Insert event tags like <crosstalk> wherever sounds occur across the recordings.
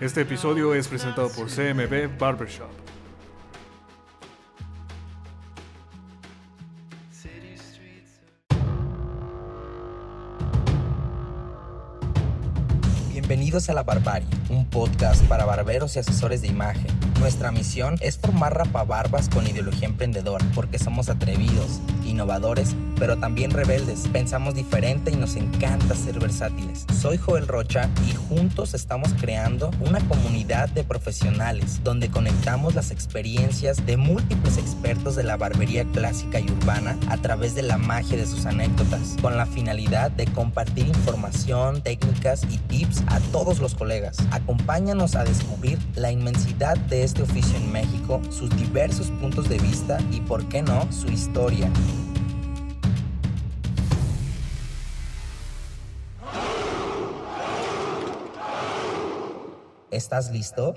Este episodio es presentado por CMB Barbershop. Bienvenidos a La Barbarie, un podcast para barberos y asesores de imagen. Nuestra misión es formar rapabarbas con ideología emprendedora, porque somos atrevidos, innovadores, pero también rebeldes. Pensamos diferente y nos encanta ser versátiles. Soy Joel Rocha y juntos estamos creando una comunidad de profesionales donde conectamos las experiencias de múltiples expertos de la barbería clásica y urbana a través de la magia de sus anécdotas, con la finalidad de compartir información, técnicas y tips a todos los colegas. Acompáñanos a descubrir la inmensidad de este oficio en México, sus diversos puntos de vista y, por qué no, su historia. ¿Estás listo?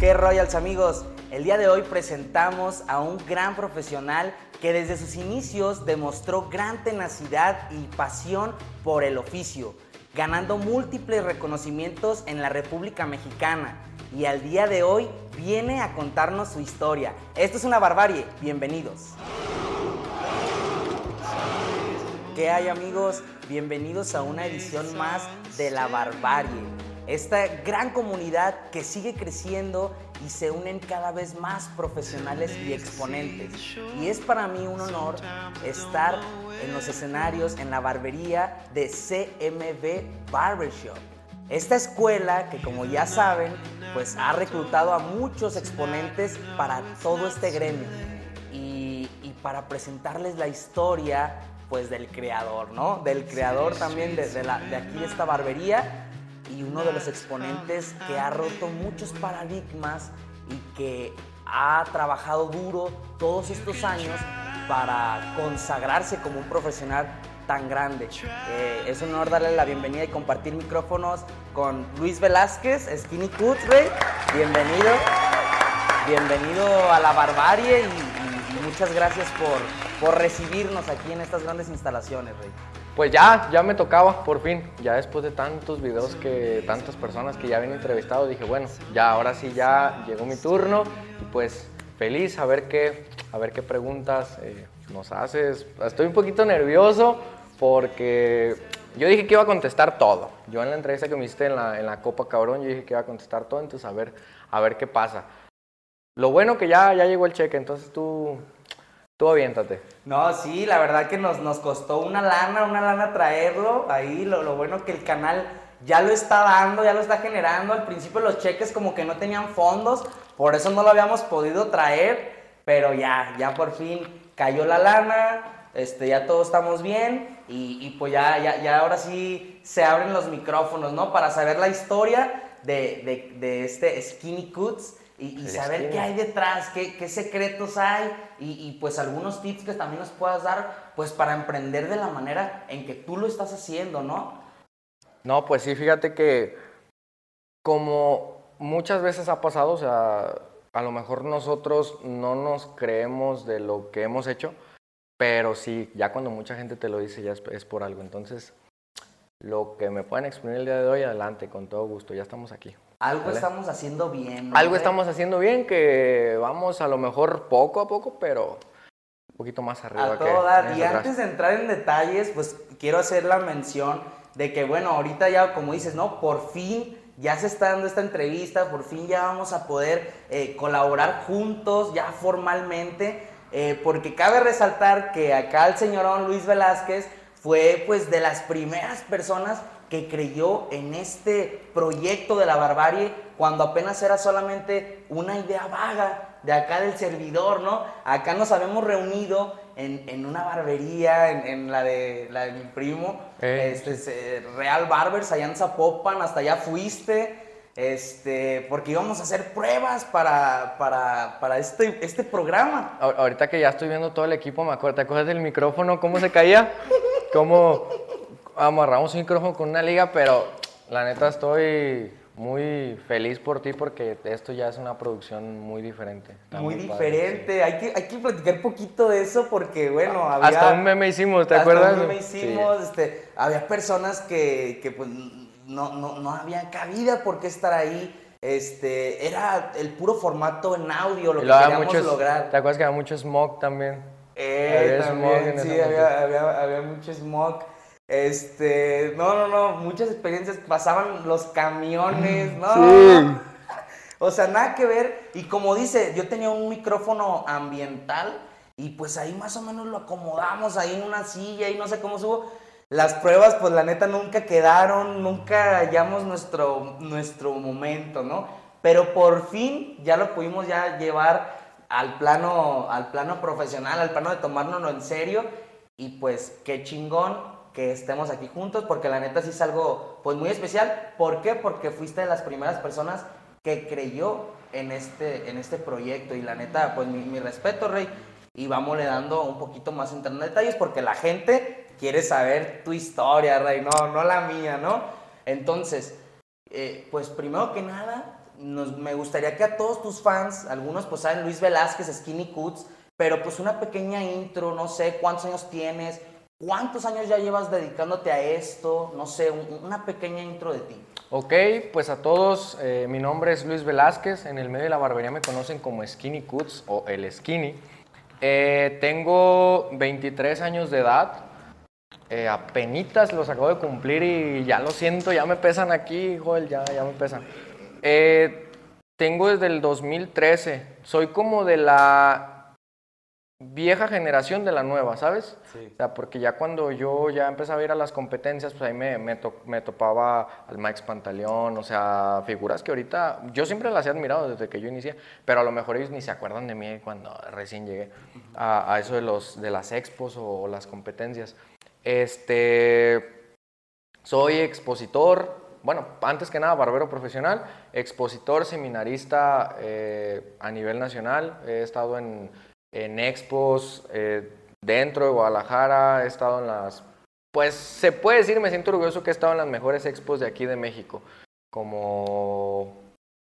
¿Qué Royals amigos? El día de hoy presentamos a un gran profesional que desde sus inicios demostró gran tenacidad y pasión por el oficio, ganando múltiples reconocimientos en la República Mexicana y al día de hoy viene a contarnos su historia. Esto es una barbarie, bienvenidos. ¿Qué hay amigos? Bienvenidos a una edición más de La Barbarie. Esta gran comunidad que sigue creciendo y se unen cada vez más profesionales y exponentes. Y es para mí un honor estar en los escenarios en la barbería de CMB Barbershop. Esta escuela que como ya saben, pues ha reclutado a muchos exponentes para todo este gremio. Y, y para presentarles la historia pues del creador, ¿no? Del creador también de, la, de aquí de esta barbería y uno de los exponentes que ha roto muchos paradigmas y que ha trabajado duro todos estos años para consagrarse como un profesional tan grande. Eh, es un honor darle la bienvenida y compartir micrófonos con Luis Velázquez, Skinny Cuts, Rey. Bienvenido. Bienvenido a la barbarie y, y muchas gracias por, por recibirnos aquí en estas grandes instalaciones, Rey. Pues ya, ya me tocaba, por fin. Ya después de tantos videos que tantas personas que ya habían entrevistado, dije, bueno, ya ahora sí ya llegó mi turno y pues feliz a ver qué, a ver qué preguntas eh, nos haces. Estoy un poquito nervioso porque yo dije que iba a contestar todo. Yo en la entrevista que me hiciste en la, en la Copa Cabrón, yo dije que iba a contestar todo, entonces a ver, a ver qué pasa. Lo bueno que ya, ya llegó el cheque, entonces tú, Tú aviéntate. No, sí, la verdad que nos, nos costó una lana, una lana traerlo. Ahí lo, lo bueno que el canal ya lo está dando, ya lo está generando. Al principio los cheques como que no tenían fondos, por eso no lo habíamos podido traer, pero ya, ya por fin cayó la lana, este, ya todos estamos bien y, y pues ya, ya, ya, ahora sí se abren los micrófonos, ¿no? Para saber la historia de, de, de este Skinny Cuts y, saber qué hay detrás, qué, qué secretos hay y, y, pues algunos tips que también nos puedas dar pues para emprender de la manera en que tú lo estás haciendo, ¿no? No, pues sí, fíjate que como muchas veces ha pasado, o sea, a lo mejor nosotros no nos creemos de lo que hemos hecho, pero sí, ya cuando mucha gente te lo dice ya es, es por algo. Entonces, lo que me puedan exprimir el día de hoy, adelante, con todo gusto, ya estamos aquí. Algo estamos haciendo bien. ¿no? Algo estamos haciendo bien, que vamos a lo mejor poco a poco, pero un poquito más arriba. A todo dar. Y antes de entrar en detalles, pues quiero hacer la mención de que, bueno, ahorita ya, como dices, ¿no? Por fin ya se está dando esta entrevista, por fin ya vamos a poder eh, colaborar juntos, ya formalmente, eh, porque cabe resaltar que acá el señor Luis Velázquez fue pues de las primeras personas que creyó en este proyecto de la barbarie cuando apenas era solamente una idea vaga de acá del servidor, ¿no? Acá nos habíamos reunido en, en una barbería, en, en, la, de, la de mi primo, eh. este, Real Barbers, allá en Zapopan, hasta allá fuiste, este, porque íbamos a hacer pruebas para, para, para este, este programa. Ahorita que ya estoy viendo todo el equipo, me acuerdo, ¿te acuerdas del micrófono? ¿Cómo se caía? ¿Cómo amarramos un micrófono con una liga? Pero la neta estoy muy feliz por ti porque esto ya es una producción muy diferente. Muy padre, diferente, hay, que, hay que platicar poquito de eso porque, bueno, sí. había... Hasta un meme hicimos, ¿te hasta acuerdas? un meme Sí. hicimos, este, había personas que, que, pues no, no, no había cabida por qué estar ahí. Este, era el puro formato en audio lo que queríamos muchos- lograr. ¿Te acuerdas que había mucho smog también? Eh, Había smog en sí, había, había, había mucho smog. Este, no, no, no, muchas experiencias, pasaban los camiones, no, no. O sea, nada que ver. Y como dice, yo tenía un micrófono ambiental y pues ahí más o menos lo acomodamos ahí en una silla y no sé cómo subo. Las pruebas, pues la neta nunca quedaron, nunca hallamos nuestro, nuestro momento, ¿no? Pero por fin ya lo pudimos ya llevar al plano, al plano profesional, al plano de tomárnoslo en serio. Y pues qué chingón que estemos aquí juntos, porque la neta sí es algo pues muy especial. ¿Por qué? Porque fuiste de las primeras personas que creyó en este, en este proyecto. Y la neta, pues mi, mi respeto, Rey. Y vamos le dando un poquito más en detalles, porque la gente quiere saber tu historia, Rey, no, no la mía, ¿no? Entonces, eh, pues primero que nada, nos- me gustaría que a todos tus fans, algunos pues saben Luis Velázquez, Skinny Cuts, pero pues una pequeña intro, no sé cuántos años tienes, cuántos años ya llevas dedicándote a esto, no sé, un- una pequeña intro de ti. Ok, pues a todos, eh, mi nombre es Luis Velázquez, en el medio de la barbería me conocen como Skinny Cuts o el Skinny. Eh, tengo 23 años de edad, eh, apenitas los acabo de cumplir y ya lo siento, ya me pesan aquí, Joel, ya, ya me pesan. Eh, tengo desde el 2013, soy como de la vieja generación de la nueva, ¿sabes? O sea, porque ya cuando yo ya empezaba a ir a las competencias, pues ahí me, me, to- me topaba al Mike Pantaleón, o sea, figuras que ahorita yo siempre las he admirado desde que yo inicié, pero a lo mejor ellos ni se acuerdan de mí cuando recién llegué a, a eso de, los, de las expos o, las competencias. Este, soy expositor, bueno, antes que nada barbero profesional, expositor, seminarista eh, a nivel nacional, he estado en, en expos eh, dentro de Guadalajara, he estado en las, pues se puede decir, me siento orgulloso que he estado en las mejores expos de aquí de México, como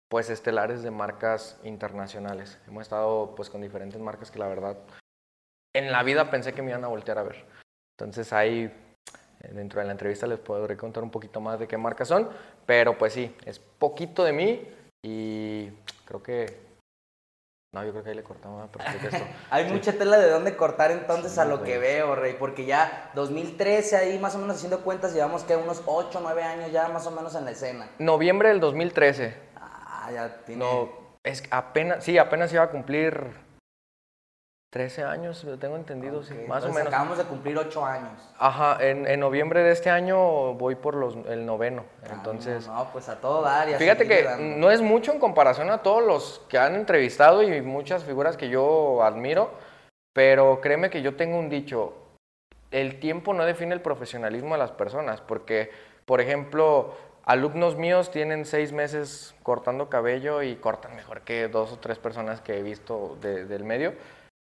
pues estelares de marcas internacionales. Hemos estado pues con diferentes marcas que la verdad en la vida pensé que me iban a voltear a ver. Entonces ahí eh, dentro de la entrevista les podré contar un poquito más de qué marcas son, pero pues sí, es poquito de mí y creo que... No, yo creo que ahí le cortamos. <laughs> Hay Sí. mucha tela de dónde cortar entonces Sí, a lo güey. que veo, Rey, porque ya 2013 ahí más o menos haciendo cuentas llevamos que unos 8, 9 años ya más o menos en la escena. Noviembre del 2013. Ah, ya tiene... No, es que apenas, sí, apenas iba a cumplir 13 años, lo tengo entendido, sí, Ok, más o entonces menos. Acabamos de cumplir 8 años. Ajá, en, en noviembre de este año voy por los, el noveno, entonces... Ah, No, pues a todo dar y Fíjate que dando. no es mucho en comparación a todos los que han entrevistado y muchas figuras que yo admiro, pero créeme que yo tengo un dicho, el tiempo no define el profesionalismo de las personas, porque, por ejemplo, alumnos míos tienen seis meses cortando cabello y cortan mejor que dos o tres personas que he visto de- del medio,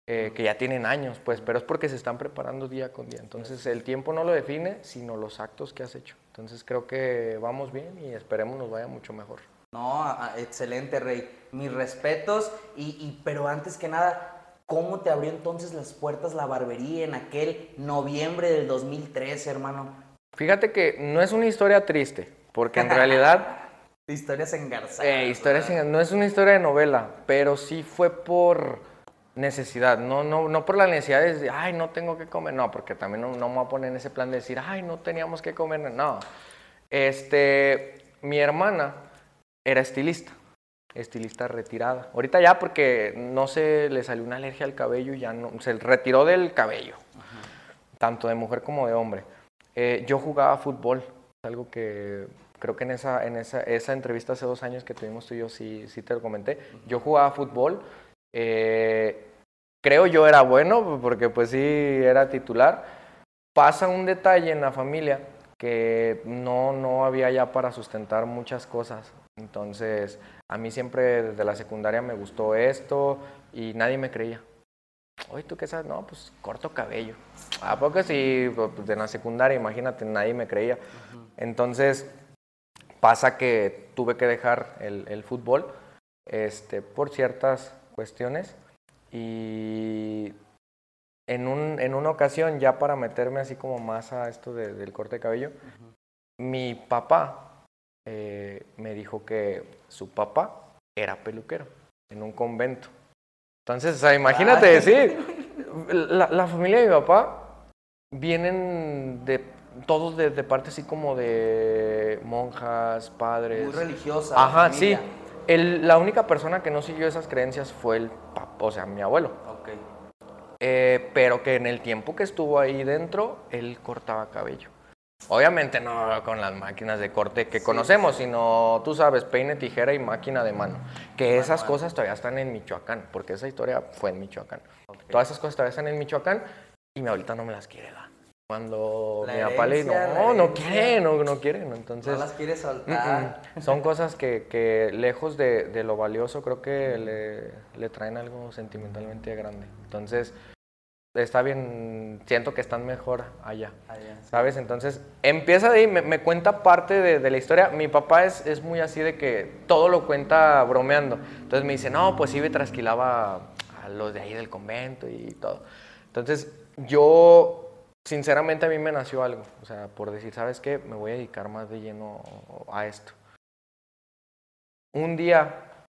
eh, que ya tienen años, pues, pero es porque se están preparando día con día. Entonces, el tiempo no lo define, sino los actos que has hecho. Entonces, creo que vamos bien y esperemos nos vaya mucho mejor. No, excelente, Rey. Mis respetos. Y, y- pero antes que nada, ¿cómo te abrió entonces las puertas la barbería en aquel noviembre del 2013, hermano? Fíjate que no es una historia triste, porque en realidad <laughs> Historias engarzadas. eh, historia ¿verdad? sin- no es una historia de novela, pero sí fue por necesidad, no, no, no por la necesidad de ay, no tengo que comer, no, porque también no, no me voy a poner en ese plan de decir, ay, no teníamos que comer, no. Este, mi hermana era estilista, estilista retirada. Ahorita ya porque no se le salió una alergia al cabello y ya no, se retiró del cabello, tanto de mujer como de hombre. Eh, yo jugaba fútbol, algo que creo que en esa, en esa, esa entrevista hace dos años que tuvimos tú y yo sí, sí te lo comenté. Yo jugaba fútbol, eh, creo yo era bueno, porque pues sí era titular. Pasa un detalle en la familia que no, no había ya para sustentar muchas cosas. Entonces, a mí siempre desde la secundaria me gustó esto y nadie me creía. Oye, ¿tú qué sabes? No, pues corto cabello. ¿A poco sí? Pues en la secundaria, imagínate, nadie me creía. Entonces, Pasa que tuve que dejar el, el fútbol este, por ciertas cuestiones y en, un, en una ocasión, ya para meterme así como más a esto de- del corte de cabello, mi papá eh, me dijo que su papá era peluquero en un convento. Entonces, o sea, imagínate, sí, la, la familia de mi papá vienen de todos de, de parte así como de monjas, padres. Muy religiosa. Ajá, sí. El- la única persona que no siguió esas creencias fue el o sea, mi abuelo. Ok. Eh, pero que en el tiempo que estuvo ahí dentro, él cortaba cabello. Obviamente no con las máquinas de corte que conocemos, sino tú sabes, peine, tijera y máquina de mano. Que esas cosas todavía están en Michoacán, porque esa historia fue en Michoacán. Todas esas cosas todavía están en Michoacán y mi abuelita no me las quiere dar. Cuando La mi papá le dice, no, no herencia". quiere, no, no quiere. ¿no? Entonces, no las quiere Mm, soltar. mm. Son cosas que, que lejos de, de lo valioso creo que le, le traen algo sentimentalmente grande. Entonces, está bien, siento que están mejor allá. Allá. ¿Sabes? Entonces, empieza de ahí, me, me cuenta parte de, de la historia. Mi papá es, es muy así de que todo lo cuenta bromeando. Entonces me dice, no, pues sí, me trasquilaba a los de ahí del convento y todo. Entonces, yo, sinceramente, a mí me nació algo. O sea, por decir, ¿sabes qué? Me voy a dedicar más de lleno a esto. Un día,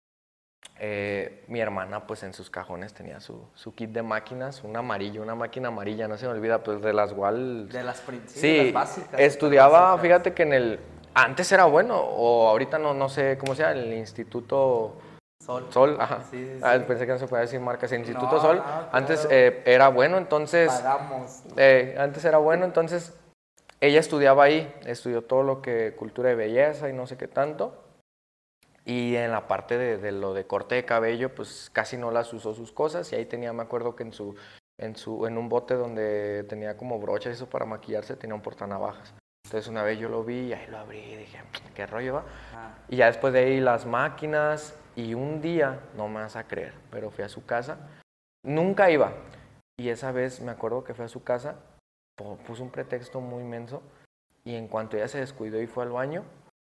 eh, mi hermana, pues en sus cajones tenía su, su kit de máquinas, un amarillo, una máquina amarilla, no se me olvida, pues de las Wall De las, prin- sí, Sí, básicas. estudiaba, básicas. fíjate que en el... Antes era bueno, o ahorita no, no sé cómo sea, el Instituto Sol. Sol, ajá. Sí, sí, Ah, sí. pensé que no se podía decir marcas. Instituto No, Sol, claro. antes eh, era bueno, entonces... Pagamos. eh, antes era bueno, entonces ella estudiaba ahí, estudió todo lo que cultura de belleza y no sé qué tanto. Y en la parte de, de lo de corte de cabello, pues casi no las usó sus cosas. Y ahí tenía, me acuerdo que en su, en su, en un bote donde tenía como brochas y eso para maquillarse, tenía un portanavajas. Entonces una vez yo lo vi y ahí lo abrí y dije, ¿qué rollo va? Ah, Y ya después de ahí las máquinas y un día, no me vas a creer, pero fui a su casa. Nunca iba. Y esa vez me acuerdo que fui a su casa, puso un pretexto muy inmenso y en cuanto ella se descuidó y fue al baño,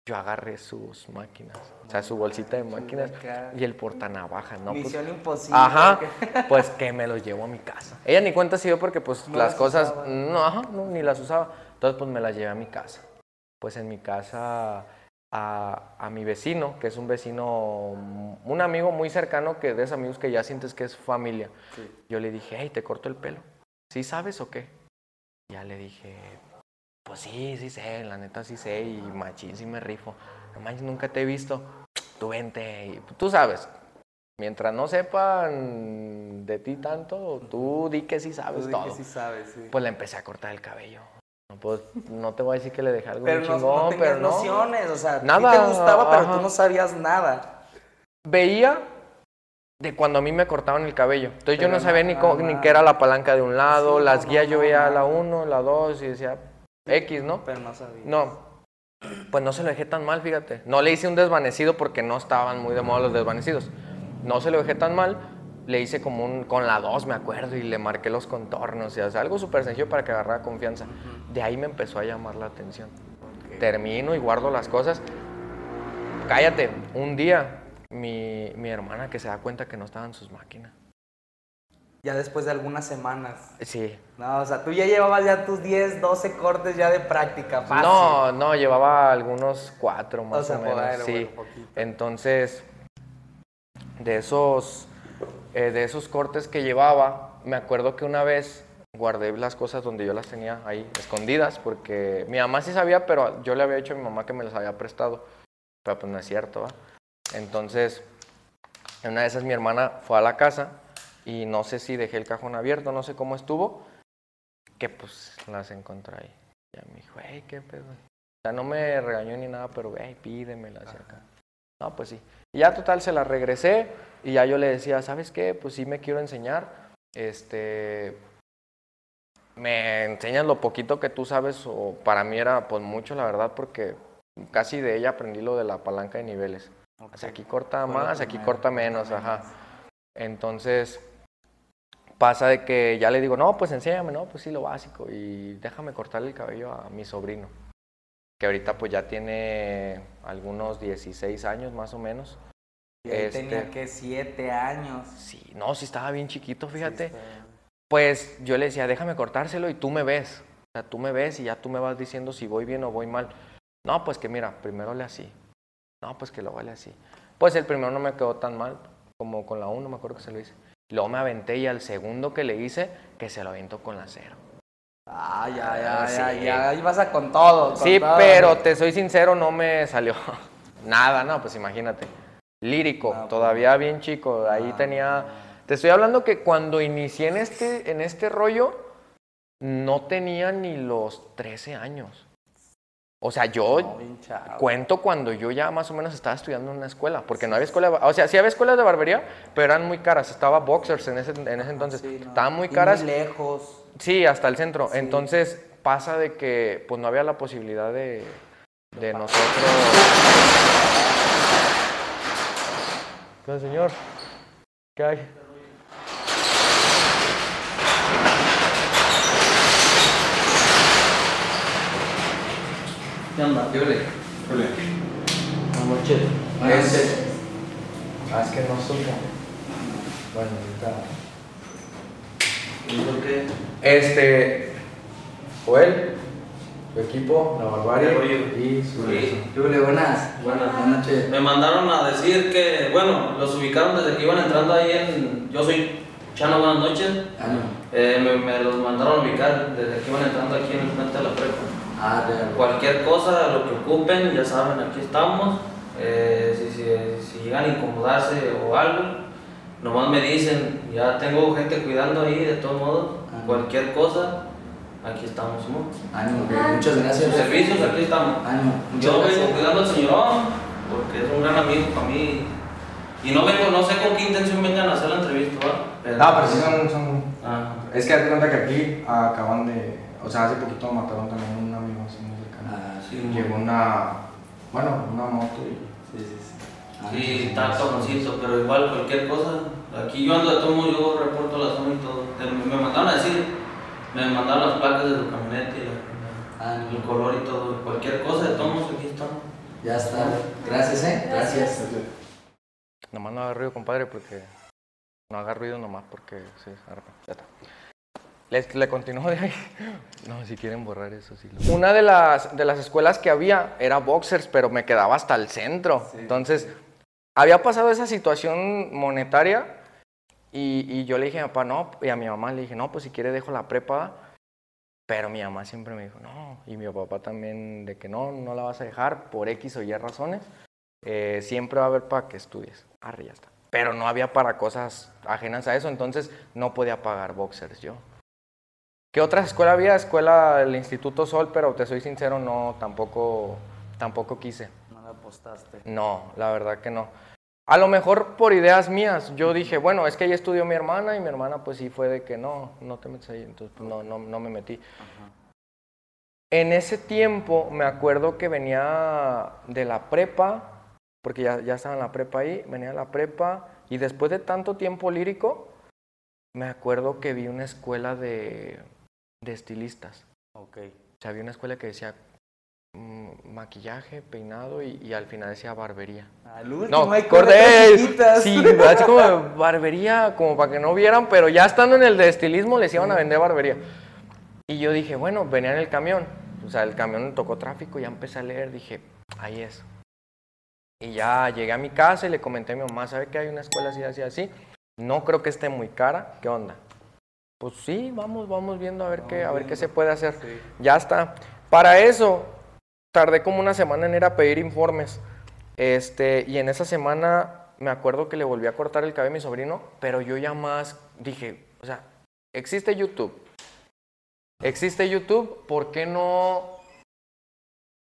yo agarré sus máquinas, o sea, su bolsita de máquinas y el portanavajas, ¿no? Pues- Misión imposible. Ajá, <laughs> pues que me los llevo a mi casa. Ella ni cuenta se dio porque pues No las las cosas, no, ajá, no, ni las usaba. Entonces pues me las llevé a mi casa. Pues en mi casa a, a mi vecino, que es un vecino, un amigo muy cercano, que de esos amigos que ya sientes que es familia. Sí. Yo le dije, hey, te corto el pelo. ¿Sí sabes o qué? Ya le dije, pues sí, sí sé, la neta sí sé y machín sí me rifo. No manches, nunca te he visto. Tú vente y tú sabes. Mientras no sepan de ti tanto, tú di que sí sabes Tú di todo. que sí sabes, sí. Pues le empecé a cortar el cabello. No, pues, no te voy a decir que le dejé algo pero muy no, chingón, no tenías pero no. nociones, o sea, Nada, nada, te gustaba, pero ajá. tú no sabías nada. Veía de cuando a mí me cortaban el cabello. Entonces yo Pero no sabía ni, cómo- ni qué era la palanca de un lado, Sí, las no, guías yo veía la 1, la 2 y decía X, ¿no? Pero no sabías. No, pues no se lo dejé tan mal, fíjate. No le hice un desvanecido porque no estaban muy de moda los desvanecidos. No se lo dejé tan mal. Le hice como un, con la 2, me acuerdo, y le marqué los contornos. Y, o sea, algo súper sencillo para que agarrara confianza. De ahí me empezó a llamar la atención. Termino y guardo las cosas. Cállate, un día mi, mi hermana que se da cuenta que no estaban sus máquinas. Ya después de algunas semanas. Sí. No, o sea, tú ya llevabas ya tus 10, 12 cortes ya de práctica, fácil. No, no, llevaba algunos cuatro más o, menos. bueno, sí. bueno. Entonces, de esos, eh, de esos cortes que llevaba, me acuerdo que una vez guardé las cosas donde yo las tenía ahí escondidas, porque mi mamá sí sabía, pero yo le había dicho a mi mamá que me las había prestado. Pero pues no es cierto, ¿va? Entonces, en una de esas mi hermana fue a la casa y no sé si dejé el cajón abierto, no sé cómo estuvo, que pues las encontré ahí. Ya me dijo, hey, qué pedo. O sea, no me regañó ni nada, pero, hey, pídemelas acá. No, pues sí. Y ya total se las regresé y ya yo le decía, ¿sabes qué? Pues sí me quiero enseñar. Este, me enseñas lo poquito que tú sabes o para mí era pues mucho la verdad porque casi de ella aprendí lo de la palanca de niveles. O sea, aquí corta más, aquí corta menos. ajá. Entonces, pasa de que ya le digo, no, pues enséñame, no, pues sí, lo básico. Y déjame cortarle el cabello a mi sobrino. que ahorita pues ya tiene algunos 16 años más o menos. Y ahí Este- tenía que siete años. Sí, no, sí estaba bien chiquito, fíjate. Sí, Pues yo le decía, déjame cortárselo y tú me ves. O sea, tú me ves y ya tú me vas diciendo si voy bien o voy mal. No, pues que mira, primero le así. No, pues que lo vale así. Pues el primero no me quedó tan mal como con la 1, me acuerdo que se lo hice. Luego me aventé y al segundo que le hice, que se lo aventó con la 0. Ah, ya, ya, ya, Sí. ya. Ahí vas a con todo. con Sí, todo. pero te soy sincero, no me salió <laughs> nada, no, pues imagínate. Lírico, pues. todavía bien chico. Ahí Ah. tenía. Te estoy hablando que cuando inicié en este, en este rollo, no tenía ni los 13 años. O sea, yo No, cuento cuando yo ya más o menos estaba estudiando en una escuela, porque no había escuela, de o sea, sí había escuelas de barbería, pero eran muy caras. Estaba Boxers en ese, en ese entonces. Sí, no. Estaban muy Y caras. lejos. Sí, hasta el centro. Sí. Entonces pasa de que pues no había la posibilidad de, de nosotros. ¿Qué onda, señor? ¿Qué hay? ¿Qué onda? ¿Qué ole? Buenas noches. Ah, es que no supo. Bueno, ahorita. ¿Y por qué? Este. Joel, su equipo, la barbarie y su Sí. ¿Qué hubo? Buenas. Buenas. Buenas noches. Me mandaron a decir que, bueno, los ubicaron desde que iban entrando ahí en. Yo soy Chano, buenas noches. Ah, no. Eh, me, me los mandaron a ubicar desde que iban entrando aquí en el frente de la prepa. Ah, real. Cualquier cosa, lo que ocupen, ya saben, aquí estamos. Eh, si, si, si llegan a incomodarse o algo, nomás me dicen, ya tengo gente cuidando ahí, de todos modos. Ah. Cualquier cosa, aquí estamos, ¿no? Ánimo, muchas gracias. Los servicios, aquí estamos. Ánimo, muchas Yo vengo cuidando al señorón, porque es un gran amigo para mí. Y no vengo, no sé con qué intención vengan a hacer la entrevista, ¿va? No, pero sí son, son- Ah, Es que hazte cuenta que aquí acaban de. O sea, hace poquito mataron también a un amigo así muy cercano. Ah, sí. Llegó una. Bueno, una moto y. Sí, sí, sí. Ah, sí, está cabroncito, pero igual cualquier cosa. Aquí yo ando de todo modo, yo reporto la zona y todo. Me mandaron a decir, me mandaron las placas de su camioneta y la- Ah, el color y todo. Cualquier cosa, de todos aquí estamos. Ya está. Gracias, eh. Gracias. Nomás no haga ruido, compadre, porque. No haga ruido nomás porque. Sí, ya está. Les, le continúo de ahí. No, si quieren borrar eso, sí. lo- Una de las, de las escuelas que había era Boxers, pero me quedaba hasta el centro. Entonces, había pasado esa situación monetaria y, y yo le dije a mi papá, no, y a mi mamá le dije, no, pues si quiere dejo la prepa. Pero mi mamá siempre me dijo, no, y mi papá también, de que no, no la vas a dejar por X o Y razones. Eh, siempre va a haber para que estudies. Arre, ya está. Pero no había para cosas ajenas a eso, entonces no podía pagar boxers yo. ¿Qué otra escuela había? Escuela del Instituto Sol, pero te soy sincero, no, tampoco, tampoco quise. No le apostaste. No, la verdad que no. A lo mejor por ideas mías, yo dije, bueno, es que ahí estudió mi hermana y mi hermana pues sí fue de que no, no te metes ahí, entonces pues, no, no, no me metí. En ese tiempo me acuerdo que venía de la prepa, porque ya, ya estaba en la prepa ahí, venía de la prepa y después de tanto tiempo lírico, me acuerdo que vi una escuela de, de estilistas. Ok. O sea, había una escuela que decía maquillaje, peinado y, y al final decía barbería. Al último No, hay chiquitas. Sí, así como barbería, como para que no vieran, pero ya estando en el de estilismo les iban a vender barbería. Y yo dije, bueno, venía en el camión. O sea, el camión tocó tráfico, ya empecé a leer, dije, ahí es. Y ya llegué a mi casa y le comenté a mi mamá, ¿sabe que hay una escuela así, así, así? No creo que esté muy cara, ¿qué onda? Pues sí, vamos, vamos viendo a ver qué, a ver qué se puede hacer. Ya está. Para eso, tardé como una semana en ir a pedir informes. Este, y en esa semana me acuerdo que le volví a cortar el cabello a mi sobrino, pero yo ya más dije, o sea, existe YouTube. Existe YouTube, ¿por qué no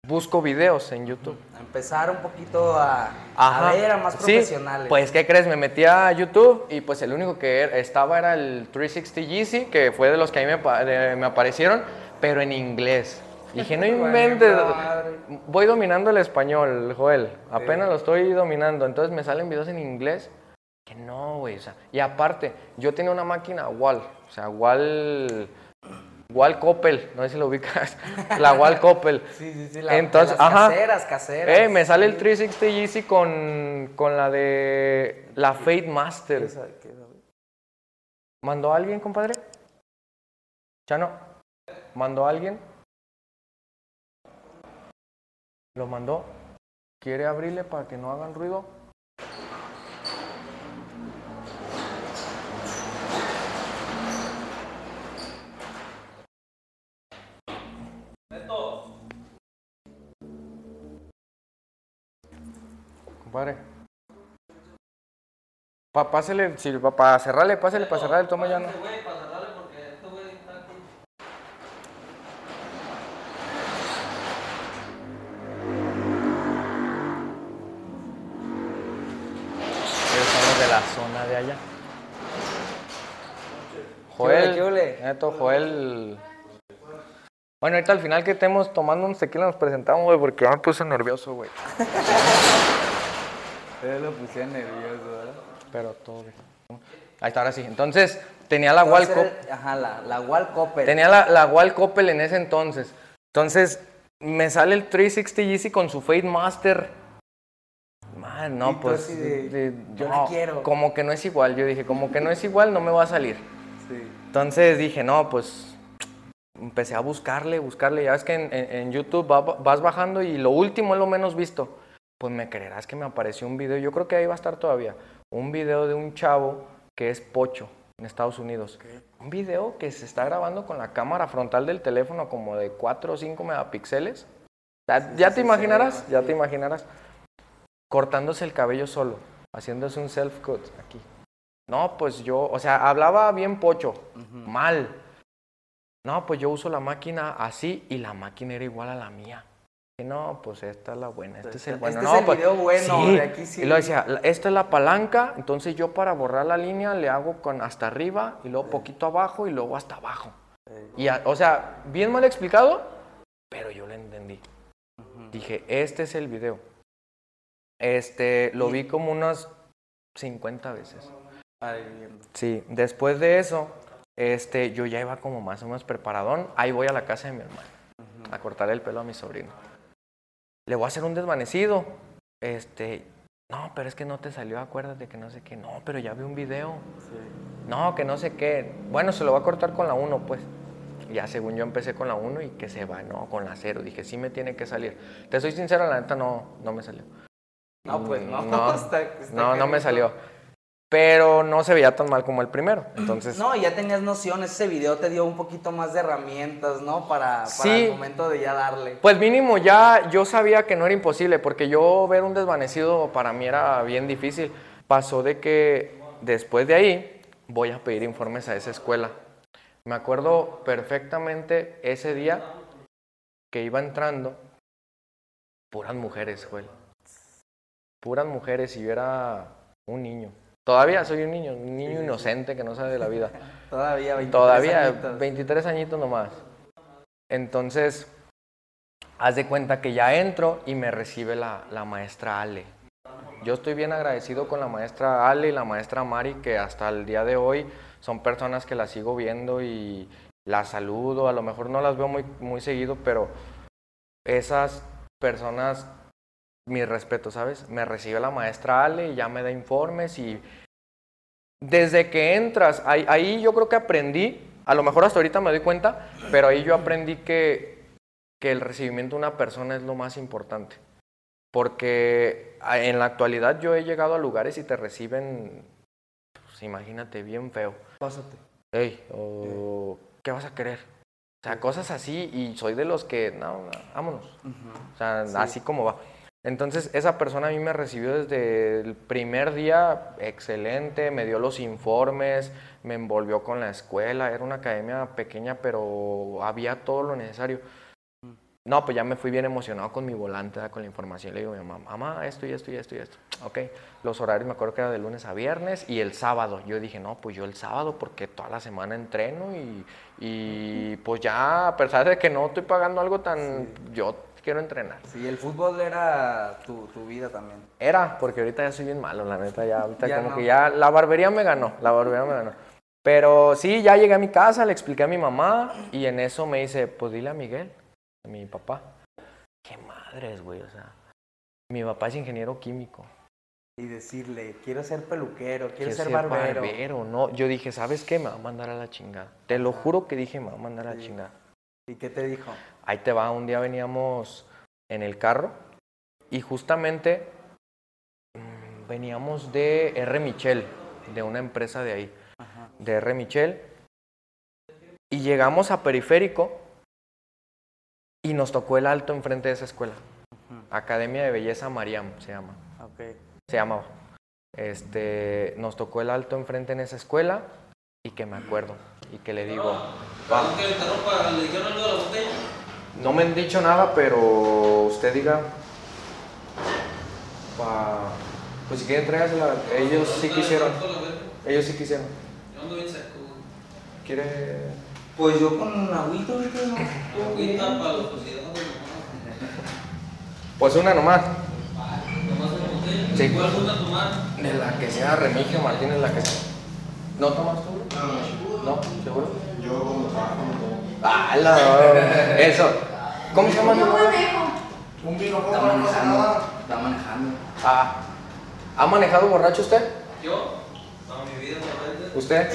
busco videos en YouTube? Empezar un poquito a, a ver a más Sí, profesionales. Pues, ¿qué crees? Me metí a YouTube y pues el único que er- estaba era el 360 Yeezy, que fue de los que a mí me, me aparecieron, pero en inglés. Dije, <laughs> no inventes. Voy dominando el español, Joel. Apenas lo estoy dominando. Entonces me salen videos en inglés. Que no, güey. O sea, y aparte, yo tenía una máquina Wall. O sea, Wall Wal Coppel, no sé si lo ubicas. <laughs> la Wal Coppel. Sí, sí, sí. La, Entonces, las ajá. caseras, caseras. Eh, me sale el Sí. 360 Yeezy con, con la de la Fate Master. ¿Mandó a alguien, compadre? Chano, ¿mandó a alguien? ¿Lo mandó? ¿Quiere abrirle para que no hagan ruido? Compadre. Pa, pásele, si, pa, para cerrarle, pásele, para cerrarle, toma ya no. De allá. Joel, ¿Qué ole, qué ole? neto, Joel. Bueno, ahorita al final que estemos tomando unos tequila nos presentamos, güey, porque ya me puse nervioso, güey. <laughs> Ustedes lo pusieron nervioso, ¿verdad? Pero todo bien. Ahí está, ahora sí. Entonces, tenía la a Wal Coppel. el- Ajá, la, la Wal Coppel. Tenía la, la Wal Coppel en ese entonces. Entonces, me sale el 360 Yeezy con su Fate Master. Y no, tú pues. así de, yo la no, quiero. Como que no es igual. Yo dije, como que no es igual, no me va a salir. Sí. Entonces dije, no, pues. Empecé a buscarle, buscarle. Ya ves que en, en- en YouTube va- vas bajando y lo último es lo menos visto. Pues me creerás que me apareció un video, yo creo que ahí va a estar todavía. Un video de un chavo que es pocho en Estados Unidos. Un video que se está grabando con la cámara frontal del teléfono como de 4 o 5 megapíxeles. Ya, ya te imaginarás, ya te imaginarás. Cortándose el cabello solo, haciéndose un self-cut aquí. No, pues yo, o sea, hablaba bien pocho, mal. No, pues yo uso la máquina así y la máquina era igual a la mía. Y no, pues esta es la buena, este es el Este bueno. es no, el pues, video bueno, sí. de aquí sí. Y lo decía, "La- esta es la palanca, entonces yo para borrar la línea le hago con hasta arriba y luego poquito abajo y luego hasta abajo. Y, a- o sea, bien mal explicado, pero yo lo entendí. Dije, este es el video. Este, lo vi como unas 50 veces. Sí, después de eso, este, yo ya iba como más o menos preparadón. Ahí voy a la casa de mi hermano a cortarle el pelo a mi sobrino. Le voy a hacer un desvanecido. Este, no, pero es que no te salió, acuérdate que no sé qué. No, pero ya vi un video. No, que no sé qué. Bueno, se lo va a cortar con la 1, pues. Ya según yo empecé con la 1 y que se va, no, con la 0. Dije, sí me tiene que salir. Te soy sincero, la neta no, no me salió. No, pues no. No, <laughs> está- está no, no me salió. Pero no se veía tan mal como el primero. <clears throat> Entonces, No, ya tenías nociones, ese video te dio un poquito más de herramientas, ¿no? Para, para Sí. el momento de ya darle. Pues mínimo ya yo sabía que no era imposible, porque yo ver un desvanecido para mí era bien difícil. Pasó de que después de ahí voy a pedir informes a esa escuela. Me acuerdo perfectamente ese día que iba entrando, puras mujeres, Joel. Puras mujeres y yo era un niño. Todavía soy un niño, un niño inocente que no sabe de la vida. <laughs> Todavía 23 Todavía, añitos. 23 añitos nomás. Entonces, haz de cuenta que ya entro y me recibe la, la maestra Ale. Yo estoy bien agradecido con la maestra Ale y la maestra Mari, que hasta el día de hoy son personas que las sigo viendo y las saludo. A lo mejor no las veo muy, muy seguido, pero esas personas, mi respeto, ¿sabes? Me recibe la maestra Ale y ya me da informes y desde que entras, ahí, ahí yo creo que aprendí, a lo mejor hasta ahorita me doy cuenta, pero ahí yo aprendí que, que el recibimiento de una persona es lo más importante. Porque en la actualidad yo he llegado a lugares y te reciben, pues imagínate, bien feo. Pásate. Ey, o ¿qué vas a querer? O sea, cosas así y soy de los que, no, no, vámonos. O sea, así como va. Entonces, esa persona a mí me recibió desde el primer día excelente, me dio los informes, me envolvió con la escuela, era una academia pequeña, pero había todo lo necesario. No, pues ya me fui bien emocionado con mi volante, con la información. Le digo a mi mamá, mamá, esto y esto y esto y esto. Ok, los horarios me acuerdo que era de lunes a viernes y el sábado. Yo dije, no, pues yo el sábado porque toda la semana entreno y, y pues ya, a pesar de que no estoy pagando algo tan... Yo quiero entrenar. Sí, el fútbol era tu, tu vida también. Era, porque ahorita ya soy bien malo, la neta, ya, ahorita Ya como no. que ya, la barbería me ganó, la barbería me ganó. Pero sí, ya llegué a mi casa, le expliqué a mi mamá y en eso me dice, pues dile a Miguel, a mi papá. Qué madres, güey, o sea. Mi papá es ingeniero químico. Y decirle, quiero ser peluquero, quiero, Quiero ser, ser barbero. No, yo dije, ¿sabes qué? Me va a mandar a la chingada. Te lo juro que dije, me va a mandar a la Sí. chingada. ¿Y qué te dijo? Ahí te va, un día veníamos en el carro y justamente mm, veníamos de R. Michel, de una empresa de ahí, Ajá. de R. Michel, y llegamos a Periférico y nos tocó el alto enfrente de esa escuela. Academia de Belleza Mariam se llama, Ok. se llamaba. Este, nos tocó el alto enfrente en esa escuela y que me acuerdo y que le digo, Perdón que le interrumpa, ¿le dijeron algo de la botella? No me han dicho nada, pero usted diga. Pa... Pues si quieren tráigasela. Ellos sí quisieron. Ellos sí quisieron. Yo ando bien seco. ¿Quiere...? Pues yo con agüita ahorita no. Agüita para los. Pues una nomás. Sí. ¿Cuál gusta tomar? De la que sea Remigio Martínez, la que sea. ¿No tomas tú? No, ¿seguro? Yo como trabajo Ah, la... Eso. ¿Cómo se llama tu novia? Un vino, Está ¿cómo no manejando. Está manejando. Ah. ¿Ha manejado borracho usted? Yo, toda mi vida, solamente. ¿Usted?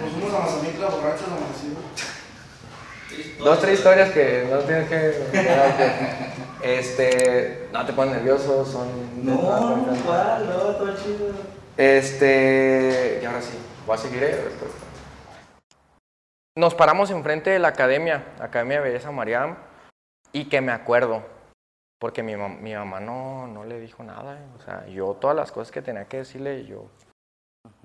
Nos fuimos a Mazamitla, borrachos, amanecidos. Dos, tres historias que no tienes que... Este... No te pones nervioso, son... No, no, ¿cuál? No, todo chido. Este. Y ahora sí, voy a seguir. eh, después. Nos paramos enfrente de la academia, Academia de Belleza Mariam, y que me acuerdo, porque mi, mam- mi mamá no, no le dijo nada. eh, O sea, yo todas las cosas que tenía que decirle, yo,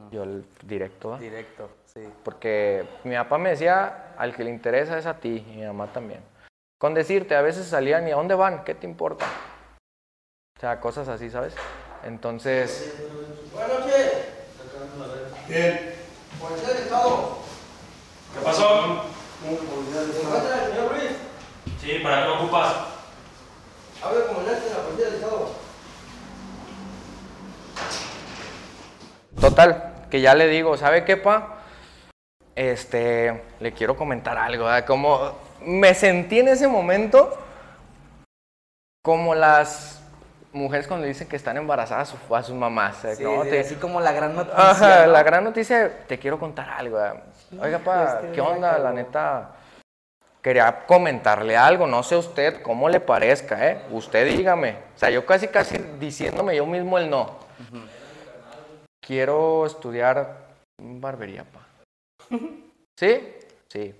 yo el directo. Directo, sí. porque mi papá me decía, al que le interesa es a ti, y mi mamá también. Con decirte, a veces salían y ¿a dónde van? ¿Qué te importa? O sea, cosas así, ¿sabes? Entonces, Buenas noches. Bien. ¿Qué pasó? ¿Cómo que policía del ¿Se Estado? encuentra el señor Ruiz? Sí, ¿para qué me ocupas? Habla comandante de la policía del Estado. Total, que ya le digo, ¿sabe qué, pa? Este, le quiero comentar algo, ¿verdad? Como me sentí en ese momento como las mujeres cuando dicen que están embarazadas a, su- a sus mamás. ¿eh? Sí, ¿no? sí, Te- así como la gran noticia. Ajá, ¿no? la gran noticia, te quiero contar algo. ¿verdad? Oiga, pa, este, ¿qué onda? La neta, quería comentarle algo, no sé usted cómo le parezca, ¿eh? Usted dígame. O sea, yo casi, casi diciéndome yo mismo el no. Quiero estudiar barbería, pa. <laughs> ¿Sí? Sí.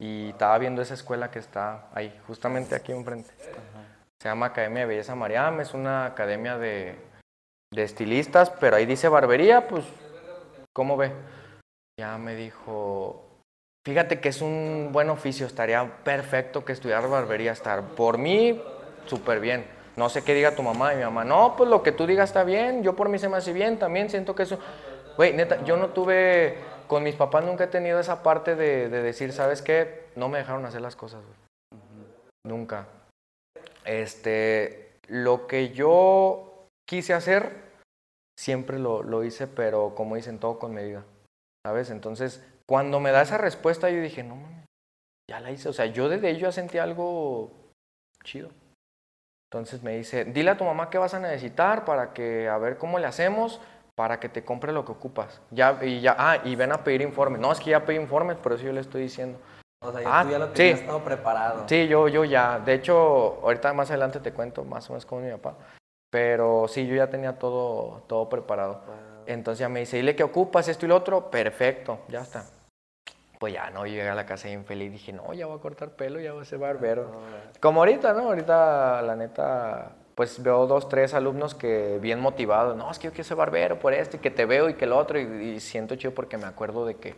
Y estaba viendo esa escuela que está ahí, justamente aquí enfrente. Se llama Academia de Belleza Mariam, es una academia de, de estilistas, pero ahí dice barbería, pues, ¿cómo ve? Ya me dijo, fíjate que es un buen oficio, estaría perfecto que estudiar barbería, estar por mí, súper bien. No sé qué diga tu mamá y mi mamá, no, pues lo que tú digas está bien, yo por mí se me hace bien, también siento que eso... Güey, neta, yo no tuve, con mis papás nunca he tenido esa parte de, de decir, ¿sabes qué? No me dejaron hacer las cosas, güey. Nunca. Este, lo que yo quise hacer, siempre lo, lo hice, pero como dicen, todo con medida, ¿sabes? Entonces, cuando me da esa respuesta, yo dije, no, mames, ya la hice. O sea, yo desde ello ya sentí algo chido. Entonces me dice, dile a tu mamá qué vas a necesitar para que, a ver cómo le hacemos, para que te compre lo que ocupas. Ya, y ya, ah, y ven a pedir informes. No, es que ya pedí informes, por eso yo le estoy diciendo. O sea, ya Ah, tú ya lo sí. tenías todo preparado. Sí, yo, yo ya. De hecho, ahorita más adelante te cuento más o menos con mi papá. Pero sí, yo ya tenía todo, todo preparado. Entonces ya me dice, dile que ocupas esto y lo otro. Perfecto, ya está. Pues ya no, llegué a la casa bien feliz. Dije, no, ya voy a cortar pelo, ya voy a ser barbero. Como ahorita, ¿no? Ahorita, la neta, pues veo dos, tres alumnos que bien motivados. No, es que yo quiero ser barbero por esto y que te veo y que lo otro. Y, y siento chido porque me acuerdo de que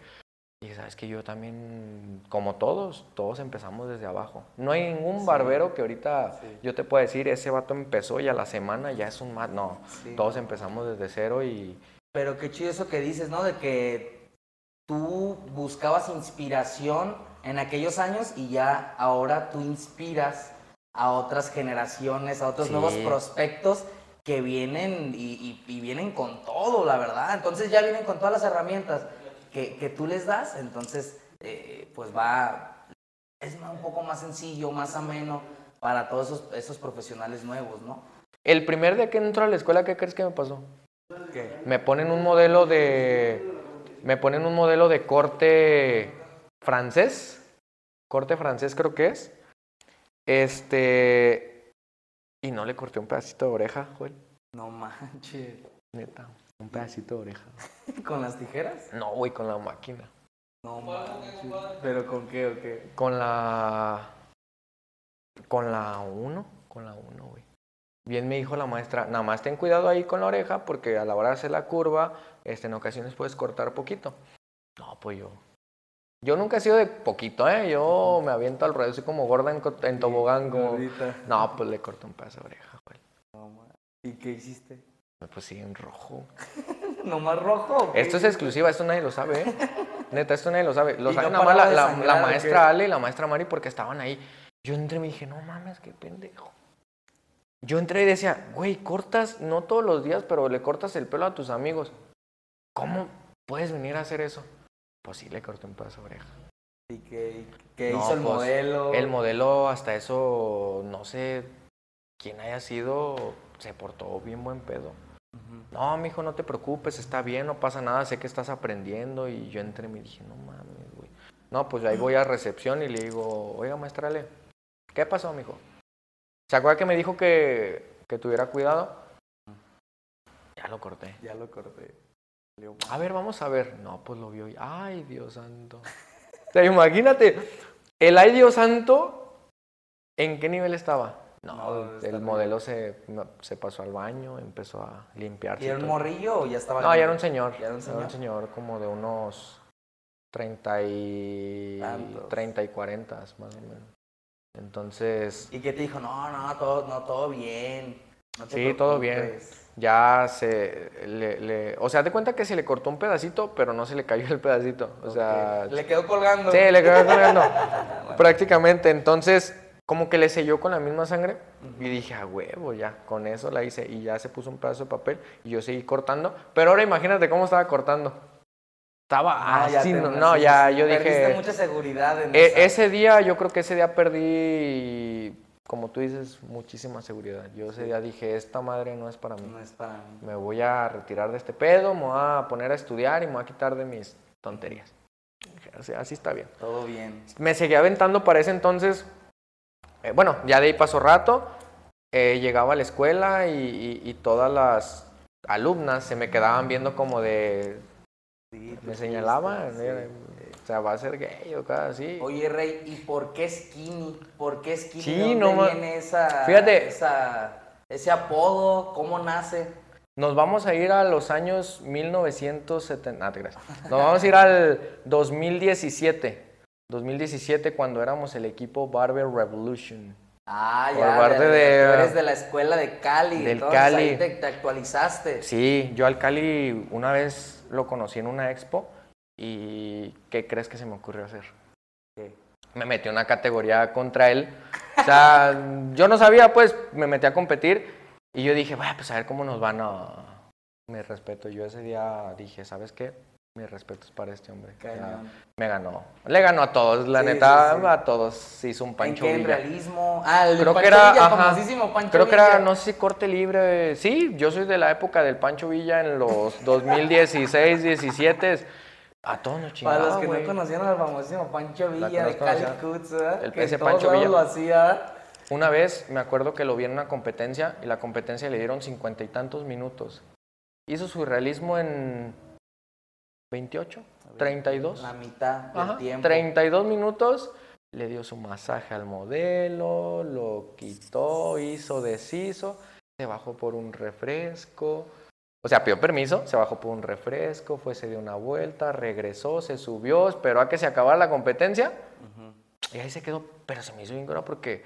sabes que yo también, como todos, todos empezamos desde abajo. No hay ningún barbero que ahorita yo te pueda decir, ese vato empezó y a la semana ya es un más. No, Sí. todos empezamos desde cero y Pero qué chido eso que dices, ¿no? De que tú buscabas inspiración en aquellos años y ya ahora tú inspiras a otras generaciones, a otros nuevos prospectos que vienen y, y- y vienen con todo, la verdad. Entonces ya vienen con todas las herramientas. Que, que tú les das, entonces eh, pues va, es un poco más sencillo, más ameno para todos esos, esos profesionales nuevos, ¿no? El primer día que entro a la escuela, ¿qué crees que me pasó? ¿Qué? Me ponen un modelo de. Me ponen un modelo de corte francés. Corte francés creo que es. Este. Y no le corté un pedacito de oreja, Joel. No manches. Neta. Un pedacito de oreja. <laughs> ¿Con las tijeras? No, güey, con la máquina. No manches. ¿Pero con qué o qué? Con la. Con la 1. Con la 1, güey. Bien me dijo la maestra, nada más ten cuidado ahí con la oreja porque a la hora de hacer la curva, este, en ocasiones puedes cortar poquito. No, pues yo. Yo nunca he sido de poquito, ¿eh? Yo me aviento al ruedo, soy como gorda en, en tobogán. Como... No, pues le corté un pedazo de oreja, güey. ¿Y qué hiciste? Pues sí, en rojo. <laughs> ¿Nomás rojo? o qué? Esto es exclusiva, esto nadie lo sabe, ¿eh? Neta, esto nadie lo sabe. Lo ¿Y saben no nada más la, maestra Ale y la maestra Mari porque estaban ahí. Yo entré y me dije, no mames, qué pendejo. Yo entré y decía, güey, cortas, no todos los días, pero le cortas el pelo a tus amigos. ¿Cómo puedes venir a hacer eso? Pues sí, le corté un pedazo de oreja. ¿Y qué, qué No, hizo el pues, modelo? El modelo, hasta eso, no sé quién haya sido, se portó bien buen pedo. Ujú. No, mijo, no te preocupes, está bien, no pasa nada, sé que estás aprendiendo. Y yo entré y me dije, no mames, güey. No, pues ahí voy a recepción y le digo, oiga, maestra Ale, ¿qué pasó, mijo? ¿Se acuerda que me dijo que, que tuviera cuidado? Ya lo corté. Ya lo corté. A ver, vamos a ver. No, pues lo vio y, ay, Dios santo. O sea, imagínate, el ay, Dios santo, ¿en qué nivel estaba? No, el modelo se, se pasó al baño, empezó a limpiarse. ¿Y era un morrillo o ya estaba No, ya era un señor. Ya era un señor. señor como de unos 30 y... Tantos. 30 y 40 más o menos. Entonces, ¿Y qué te dijo? No, no, todo, no, todo bien. No Sí, todo bien. preocupes". ya se... Le, le- o sea, de cuenta que se le cortó un pedacito, pero no se le cayó el pedacito. O sea... Le quedó colgando. Sí, le quedó colgando. <laughs> Prácticamente. Entonces, como que le selló con la misma sangre. Y dije, a huevo, ya, con eso la hice. Y ya se puso un pedazo de papel y yo seguí cortando. Pero ahora imagínate cómo estaba cortando. Estaba No, ya así, te- no, no, ya, yo dije... mucha seguridad en E- esa- ese día, yo creo que ese día perdí, como tú dices, muchísima seguridad. Yo ese día dije, esta madre no es para mí. No es para mí. Me voy a retirar de este pedo, me voy a poner a estudiar y me voy a quitar de mis tonterías. Así, así está bien. Todo bien. Me seguía aventando para ese entonces. Eh, bueno, ya de ahí pasó rato. eh, llegaba a la escuela y, y- y todas las alumnas se me quedaban viendo como de. Sí, Me señalaban. sí. eh, O sea, va a ser gay o cosas así. Oye, Rey, ¿y por qué skinny? ¿Por qué skinny? Sí, ¿De dónde no ma- viene esa, Fíjate. esa- ese apodo? ¿Cómo nace? Nos vamos a ir a los años 1970. Ah, te. Nos vamos a ir al 2017. 2017 cuando éramos el equipo Barber Revolution. Ah, Por ya. parte de- de- tú eres de la escuela de Cali. Del entonces Cali. Ahí te, te actualizaste. Sí, yo al Cali una vez lo conocí en una expo y ¿qué crees que se me ocurrió hacer? ¿Qué? Me metí en una categoría contra él. O sea, <laughs> yo no sabía, pues me metí a competir y yo dije, bueno, pues a ver cómo nos van a... Mi respeto, yo ese día dije, ¿sabes qué? Mi respeto es para este hombre. Me ganó. Le ganó a todos, la Sí, neta, sí, sí. a todos hizo un ¿En Pancho? ¿En Villa. realismo? Ah, el Creo Pancho que era, Villa, el ajá, famosísimo Pancho creo que era, no sé si corte libre. Sí, yo soy de la época del Pancho Villa en los <laughs> 2016, 17. A todos nos Para chingaba, los que no conocieron al famosísimo Pancho La Villa de conozco, Cali o sea, Cuts, ¿verdad? el- que ese todos Pancho Villa. lo hacía. Una vez me acuerdo que lo vi en una competencia y la competencia le dieron cincuenta y tantos minutos. Hizo su realismo en 28, 32. La mitad del Ajá, tiempo. 32 minutos, le dio su masaje al modelo, lo quitó, hizo, deshizo, se bajó por un refresco. O sea, pidió permiso, se bajó por un refresco, fue, se dio una vuelta, regresó, se subió, esperó a que se acabara la competencia y ahí se quedó, pero se me hizo bien porque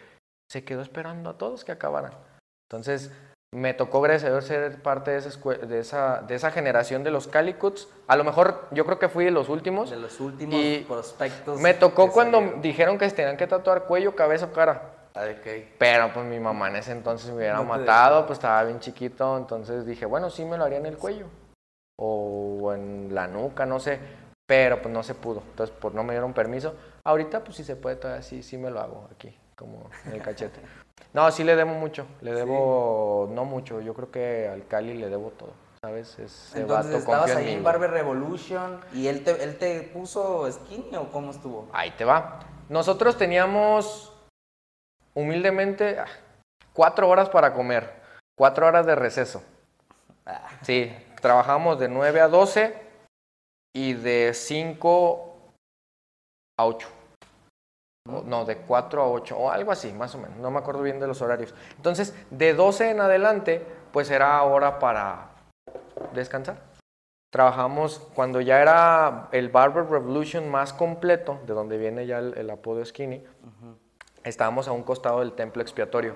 se quedó esperando a todos que acabaran. Entonces, me tocó, gracias a Dios, ser parte de esa, de esa, de esa generación de los Calicuts. A lo mejor yo creo que fui de los últimos. De los últimos Y prospectos. Me tocó cuando salieron. dijeron que se tenían que tatuar cuello, cabeza o cara. Ah, ok. Pero pues mi mamá en ese entonces me hubiera No matado, dejó. pues estaba bien chiquito, entonces dije, bueno, sí me lo haría en el cuello. O en la nuca, no sé. pero pues no se pudo. Entonces, pues no me dieron permiso. Ahorita, pues sí se puede, todavía sí, sí me lo hago aquí, como en el cachete. <laughs> No, sí le debo mucho, le debo, no mucho, yo creo que al Cali le debo todo, ¿sabes? Ese Entonces vato estabas en ahí en güey. Barber Revolution y él te, él te puso skinny o cómo estuvo? Ahí te va. Nosotros teníamos, humildemente, ah, cuatro horas para comer, cuatro horas de receso. Ah, Sí, trabajamos de 9 a 12 y de 5 a 8. No, de 4 a 8 o algo así, más o menos. No me acuerdo bien de los horarios. Entonces, de 12 en adelante, pues era hora para descansar. Trabajamos cuando ya era el Barber Revolution más completo, de donde viene ya el, el apodo Skinny. Estábamos a un costado del templo expiatorio.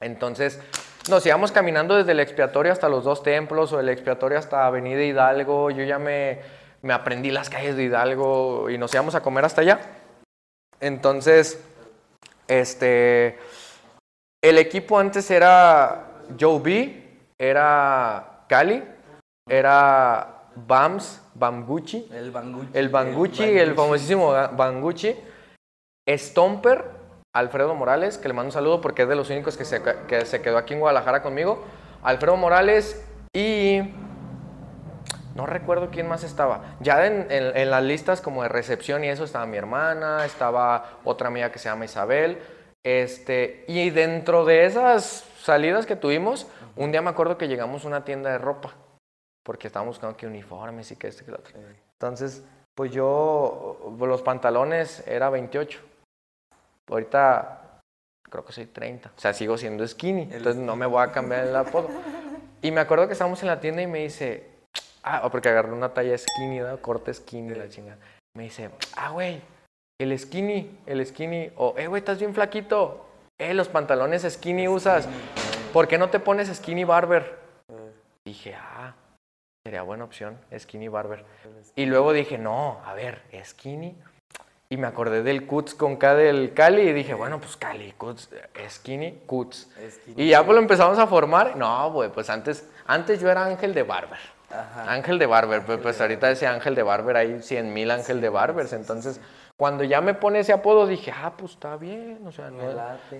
Entonces, nos íbamos caminando desde el expiatorio hasta los dos templos o el expiatorio hasta Avenida Hidalgo. Yo ya me, me aprendí las calles de Hidalgo y nos íbamos a comer hasta allá. Entonces, este, el equipo antes era Joe B, era Cali, era Bams, Bamguchi, el Banguchi. el Banguchi, el famosísimo Ga- Banguchi, Stomper, Alfredo Morales, que le mando un saludo porque es de los únicos que se, que se quedó aquí en Guadalajara conmigo. Alfredo Morales y no recuerdo quién más estaba. Ya en, en- en las listas como de recepción y eso estaba mi hermana, estaba otra amiga que se llama Isabel. Este, y dentro de esas salidas que tuvimos, un día me acuerdo que llegamos a una tienda de ropa, porque estábamos buscando que uniformes y que este que lo otro. Entonces, pues yo, los pantalones era 28. Ahorita creo que soy 30. O sea, sigo siendo skinny. Entonces no me voy a cambiar el apodo. <laughs> Y me acuerdo que estábamos en la tienda y me dice, ah, porque agarré una talla skinny, ¿no? corte skinny, la chingada. Me dice, ah, güey, el skinny, el skinny. O, eh, güey, estás bien flaquito. Eh, los pantalones skinny usas. ¿Por qué no te pones skinny barber? Dije, ah, sería buena opción, skinny barber. Y luego dije, no, a ver, skinny. Y me acordé del Cuts con K del Cali y dije, bueno, pues Cali, Cuts, skinny, Cuts. Skinny. Y ya pues lo empezamos a formar. No, güey, pues antes, antes yo era Ángel de Barber. Ajá. Ángel de Barber, pues, pues ahorita ese Ángel de Barber hay 100 mil Ángel de Barbers. Entonces, cuando ya me pone ese apodo, dije, ah, pues está bien. O sea, no,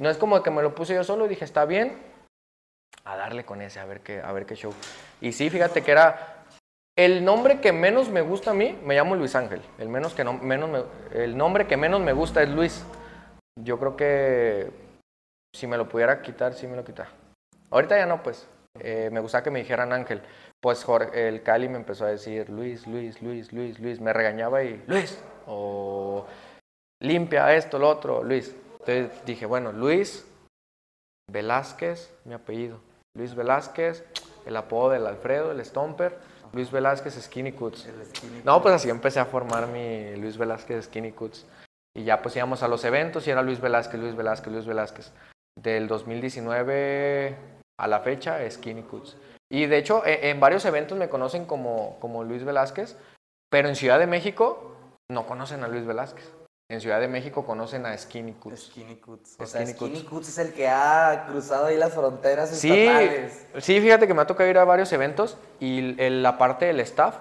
no es como que me lo puse yo solo, dije, está bien. A darle con ese, a ver qué, a ver qué show. Y sí, fíjate que era el nombre que menos me gusta a mí, me llamo Luis Ángel. El, menos que no, menos me- el nombre que menos me gusta es Luis. Yo creo que si me lo pudiera quitar, sí me lo quitara. Ahorita ya no, pues. Eh, me gusta que me dijeran Ángel. Pues Jorge- el Cali me empezó a decir Luis, Luis, Luis, Luis, Luis. Me regañaba y Luis. O limpia esto, lo otro, Luis. Entonces dije, bueno, Luis Velázquez, mi apellido. Luis Velázquez, el apodo del Alfredo, el Stomper. Luis Velázquez, Skinny Cuts. Skinny. No, pues así empecé a formar mi Luis Velázquez Skinny Cuts. Y ya pues íbamos a los eventos y era Luis Velázquez, Luis Velázquez, Luis Velázquez. Del 2019 a la fecha, Skinny Cuts. Y de hecho, e- en varios eventos me conocen como, como Luis Velázquez, pero en Ciudad de México no conocen a Luis Velázquez. En Ciudad de México conocen a Skinny Cuts. Skinny Cuts. O sea, Skinny Cuts. Es el que ha cruzado ahí las fronteras Sí, estatales. sí, fíjate que me ha tocado ir a varios eventos y el- la parte del staff,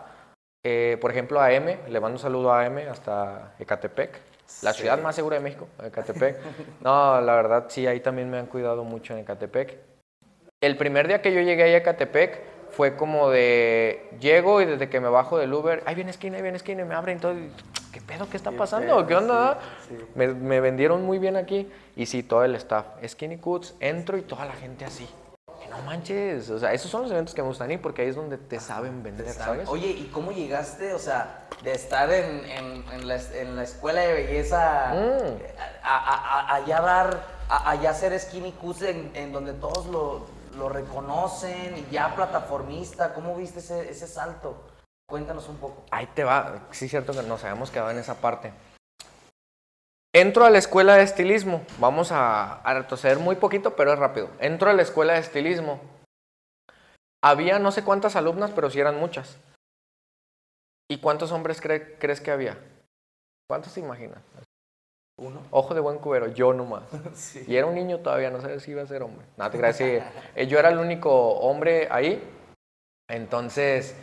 eh, por ejemplo a M, le mando un saludo a M hasta Ecatepec, la Sí. ciudad más segura de México, Ecatepec. No, la verdad sí, ahí también me han cuidado mucho en Ecatepec. El primer día que yo llegué ahí a Ecatepec fue como de, llego y desde que me bajo del Uber, ahí viene esquina, ahí viene esquina, y me abren todo, ¿qué pedo? ¿Qué está pasando? pedo, ¿Qué onda? sí, sí. Me, me vendieron muy bien aquí. Y sí, todo el staff. Skinny Cuts, entro y toda la gente así. Que no manches. O sea, esos son los eventos que me gustan ir porque ahí es donde te saben vender, ¿sabes? Oye, ¿y cómo llegaste, o sea, de estar en, en- en la, en la escuela de belleza Mm. a, a- a- allá dar, allá ser skinny cuts en, en donde todos lo, lo reconocen y ya plataformista, ¿cómo viste ese, ese salto? Cuéntanos un poco. Ahí te va. Sí, es cierto que nos habíamos quedado en esa parte. Entro a la escuela de estilismo. Vamos a, a retroceder muy poquito, pero es rápido. Entro a la escuela de estilismo. Había no sé cuántas alumnas, pero sí eran muchas. ¿Y cuántos hombres cree- crees que había? ¿Cuántos te imaginas? Uno. Ojo de buen cubero, yo nomás. <laughs> Sí. Y era un niño todavía, no sabía si iba a ser hombre. Nada, te creas, <laughs> sí. Eh, Yo era el único hombre ahí. Entonces,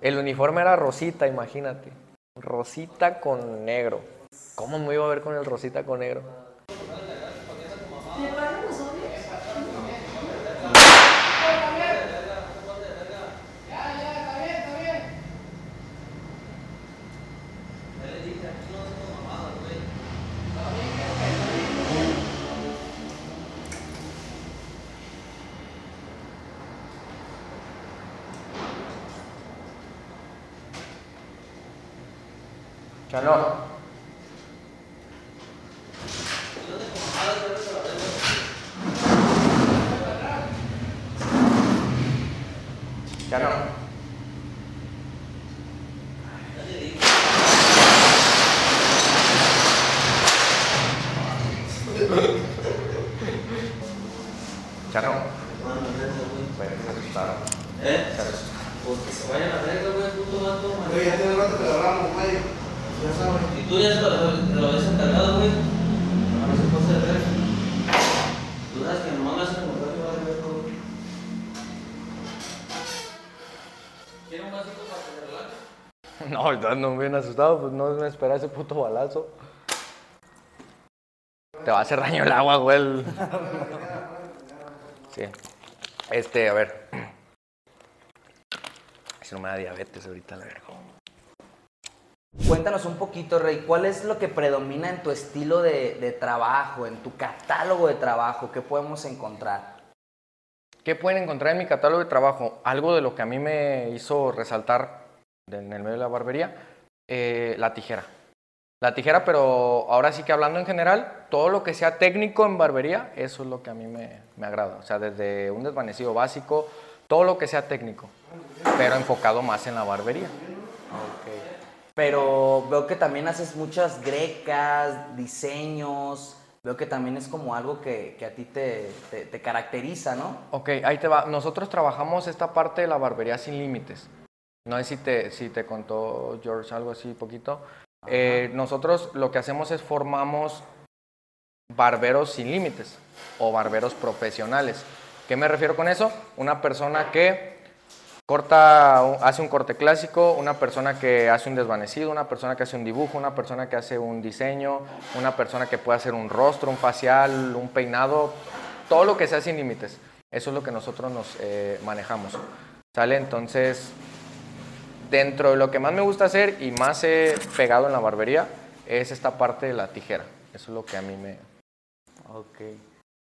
el uniforme era rosita, imagínate. Rosita con negro. ¿Cómo me iba a ver con el rosita con negro? Chano. Chano. Chano. Bueno, se asustaron. ¿Eh? Se asustaron. Pues que se vayan a verga, güey, puto vato, man. Oye, ya tiene rato que lo hablamos, güey. Ya sabes. Y tú ya se lo, te lo habías encargado, güey. A ver si pasa de ver. Tú sabes que nomás me hacen encontrar que va a ver todo. ¿Quiere un vasito para que se relaje? No, ahorita no bien asustado, pues no me espera ese puto balazo. Te va a hacer daño el agua, güey. Sí. Este, a ver. Si no me da diabetes ahorita, la verga. Cuéntanos un poquito, Rey, ¿cuál es lo que predomina en tu estilo de, de trabajo, en tu catálogo de trabajo? ¿Qué podemos encontrar? ¿Qué pueden encontrar en mi catálogo de trabajo? Algo de lo que a mí me hizo resaltar en el medio de la barbería, eh, la tijera. La tijera, pero ahora sí que hablando en general, todo lo que sea técnico en barbería, eso es lo que a mí me, me agrada. O sea, desde un desvanecido básico, todo lo que sea técnico, pero enfocado más en la barbería. Pero veo que también haces muchas grecas, diseños. Veo que también es como algo que, que a ti te, te- te caracteriza, ¿no? Ok, ahí te va. Nosotros trabajamos esta parte de la barbería sin límites. No sé si te, si te contó George algo así poquito. Eh, nosotros lo que hacemos es formamos barberos sin límites o barberos profesionales. ¿Qué me refiero con eso? Una persona que corta, hace un corte clásico, una persona que hace un desvanecido, una persona que hace un dibujo, una persona que hace un diseño, una persona que puede hacer un rostro, un facial, un peinado, todo lo que sea sin límites. Eso es lo que nosotros nos eh, manejamos. ¿Sale? Entonces, dentro de lo que más me gusta hacer y más he pegado en la barbería es esta parte de la tijera. Eso es lo que a mí me... Ok.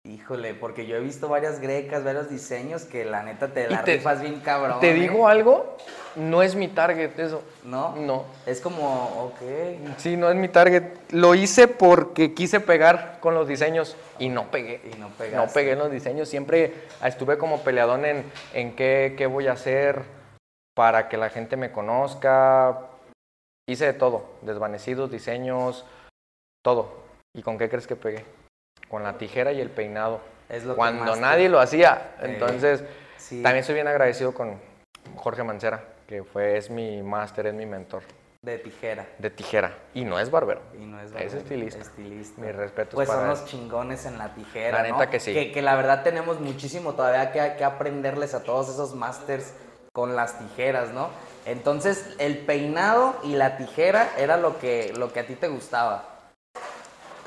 Híjole, porque yo he visto varias grecas, varios diseños que la neta te la te- rifas bien cabrón. Te ¿eh? digo algo, no es mi target eso. ¿No? No. Es como, ok. Sí, no es mi target. Lo hice porque quise pegar con los diseños y no pegué. Y no No pegaste. pegué en los diseños. Siempre estuve como peleadón en, en qué, qué voy a hacer para que la gente me conozca. Hice de todo. Desvanecidos, diseños, todo. ¿Y con qué crees que pegué? Con la tijera y el peinado. Es lo que Cuando te- nadie lo hacía. Eh, Entonces, Sí. también soy bien agradecido con Jorge Mancera, que fue, es mi máster, es mi mentor De tijera. de tijera. Y no es barbero. Y no es Es barbero, estilista. estilista. Mis respetos Pues para son los chingones en la tijera. La ¿no? neta que sí. Que, que la verdad tenemos muchísimo todavía que, que aprenderles a todos esos masters con las tijeras, ¿no? Entonces, el peinado y la tijera era lo que, lo que a ti te gustaba.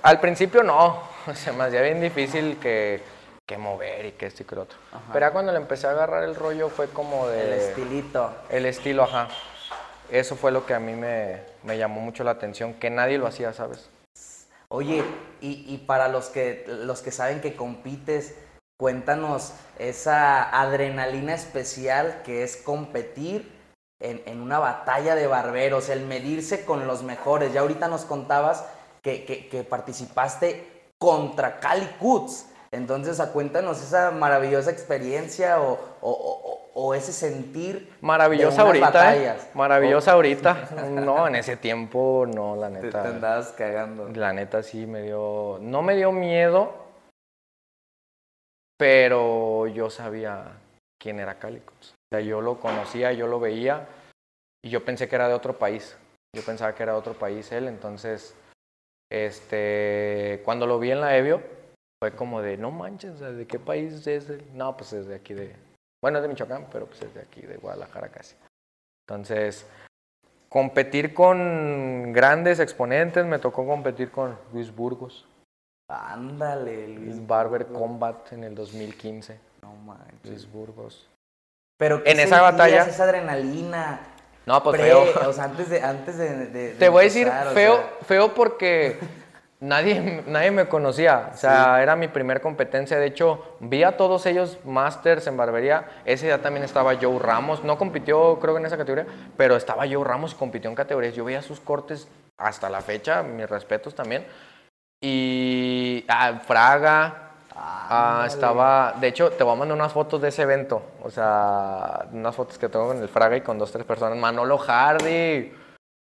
Al principio no, se me hacía bien difícil que, que mover y que esto y que lo otro. Pero ya cuando le empecé a agarrar el rollo fue como de... El estilito. El estilo, ajá. Eso fue lo que a mí me, me llamó mucho la atención, que nadie lo hacía, ¿sabes? Oye, y, y para los que, los que saben que compites, cuéntanos esa adrenalina especial que es competir en, en una batalla de barberos, el medirse con los mejores. Ya ahorita nos contabas que, que- que participaste contra Cali Cuts. Entonces, a cuéntanos esa maravillosa experiencia o, o- o- o ese sentir. Maravillosa de unas ahorita, ¿eh? batallas. Maravillosa ahorita. <laughs> No, en ese tiempo no, la Te, te neta. andabas cagando. La neta sí me dio, no me dio miedo, pero yo sabía quién era Cálicos. O sea, yo lo conocía, yo lo veía y yo pensé que era de otro país. Yo pensaba que era de otro país él, entonces, este, cuando lo vi en la Evio, fue como de, no manches, ¿de qué país es él? No, pues es de aquí de, bueno, es de Michoacán, pero pues es de aquí, de Guadalajara casi. Entonces, competir con grandes exponentes, me tocó competir con Luis Burgos, Ándale, Luis. Barber Combat en el 2015. No manches. Luis Burgos. Pero ¿qué En esa batalla- esa adrenalina. No, pues pre- feo. O sea, antes de, antes de, de- Te voy a decir feo, sea, feo porque <laughs> nadie, nadie me conocía. O sea, era mi primer competencia. De hecho, vi a todos ellos masters en barbería. Ese día también estaba Joe Ramos. No compitió, creo que en esa categoría, pero estaba Joe Ramos y compitió en categorías. Yo veía sus cortes hasta la fecha, mis respetos también. Y ah, Fraga. ah, estaba, de hecho, te voy a mandar unas fotos de ese evento. O sea, unas fotos que tengo con el Fraga y con dos, tres personas. Manolo Hardy.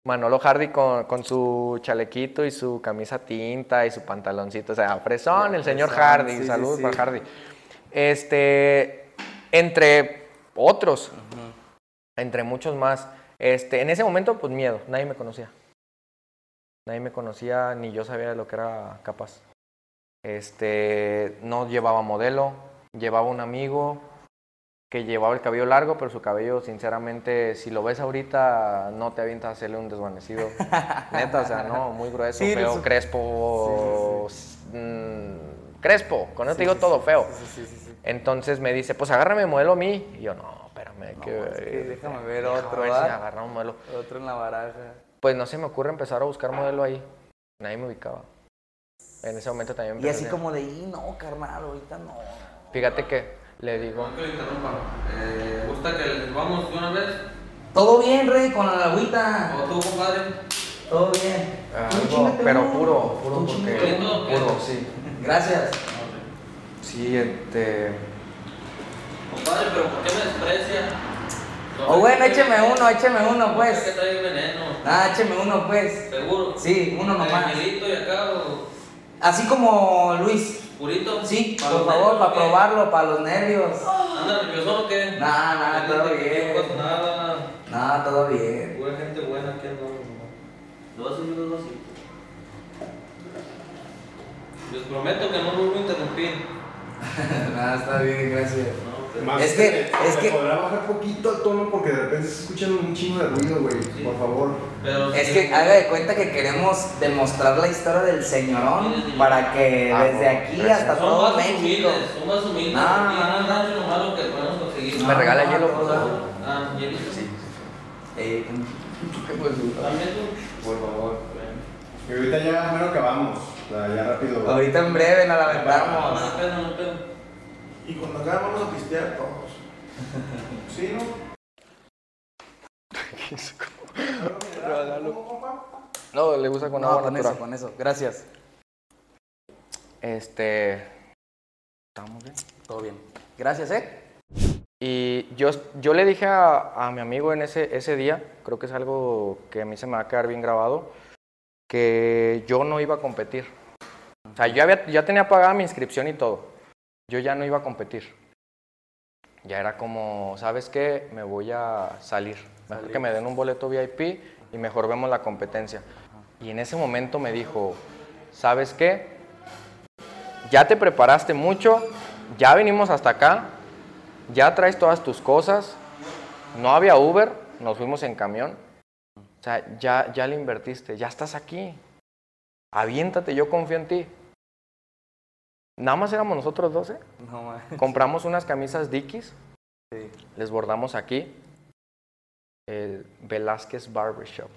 Manolo Hardy con, con su chalequito y su camisa tinta y su pantaloncito. O sea, fresón, el señor fresón, Hardy. sí, Saludos sí. para Hardy. Este, entre otros, entre muchos más. Este, en ese momento, pues miedo. Nadie me conocía. Nadie me conocía, ni yo sabía de lo que era capaz. Este, no llevaba modelo, llevaba un amigo que llevaba el cabello largo, pero su cabello, sinceramente, si lo ves ahorita, no te avientas a hacerle un desvanecido. <laughs> Neta, o sea, no, muy grueso, Sí, feo, crespo, mm, crespo, con eso te digo todo feo. Sí, sí, sí, sí. Entonces me dice, pues agárrame modelo a mí. Y yo, no, espérame, que, es que déjame ver déjame otro, ver si ¿va? agarra un modelo. Otro en la baraja. Pues no se me ocurre empezar a buscar modelo ahí. Nadie me ubicaba. En ese momento también Y así como de, "Y no, carnal, ahorita no. Fíjate que le digo, No que lo interrumpan. Eh, ¿Gusta que les vamos de una vez? Todo bien, Rey, con la agüita. ¿O tú, compadre? Todo bien. Algo, chíngate pero uno. puro, puro porque... Puro, sí. Gracias. Sí, este... Compadre, pero ¿por qué me desprecia? O bueno, écheme uno, écheme uno, Es que pues. trae veneno. Ah, écheme uno, pues. ¿Seguro? Sí, uno nomás. ¿Angelito y acá o Así como Luis. purito? Sí, ¿Para por favor, nervios para probarlo, para los nervios. ¿Anda nervioso o qué? Nah, nah, todo bien. No nada. No, todo bien. Pura gente buena aquí. ¿no? Dos y dos. Les prometo que no voy a interrumpir. <laughs> Nada, está bien, gracias. No, Es que- ¿te- es que- podrá bajar poquito el tono porque de repente se escuchan un chingo de ruido, güey. Por favor. pero Es sí, que haga de cuenta que queremos demostrar la historia del señorón para que Ah, desde no, aquí gracias. hasta son todo más México. humildes, son más humildes. No, Aquí no, no. rancho nomás lo que podemos conseguir. ¿Me regala hielo, por favor? Ah, hielito. Sí. Eh, También tú. Por favor. Y ahorita ya, bueno, acabamos. O sea, ya rápido. ahorita en breve nos la No, aventamos. no pedo, no pedo. Y cuando acabe vamos a pistear todos. <laughs> ¿Sí, no? No, le gusta con No, agua con natural. eso, con eso. Gracias. Este... ¿Estamos bien? Todo bien. Gracias, ¿eh? Y yo, yo le dije a, a mi amigo en ese, ese día, creo que es algo que a mí se me va a quedar bien grabado, que yo no iba a competir. O sea, yo había, ya tenía pagada mi inscripción y todo. Yo ya no iba a competir. Ya era como, ¿sabes qué? Me voy a salir. Mejor que me den un boleto VIP y mejor vemos la competencia. Y en ese momento me dijo, ¿sabes qué? Ya te preparaste mucho, ya venimos hasta acá, ya traes todas tus cosas, no había Uber, nos fuimos en camión. O sea, ya, ya le invertiste, ya estás aquí. Aviéntate, yo confío en ti. Nada más éramos nosotros 12. No, ma- Compramos unas camisas Dickies, sí. les bordamos aquí. eh, Velázquez Barbershop.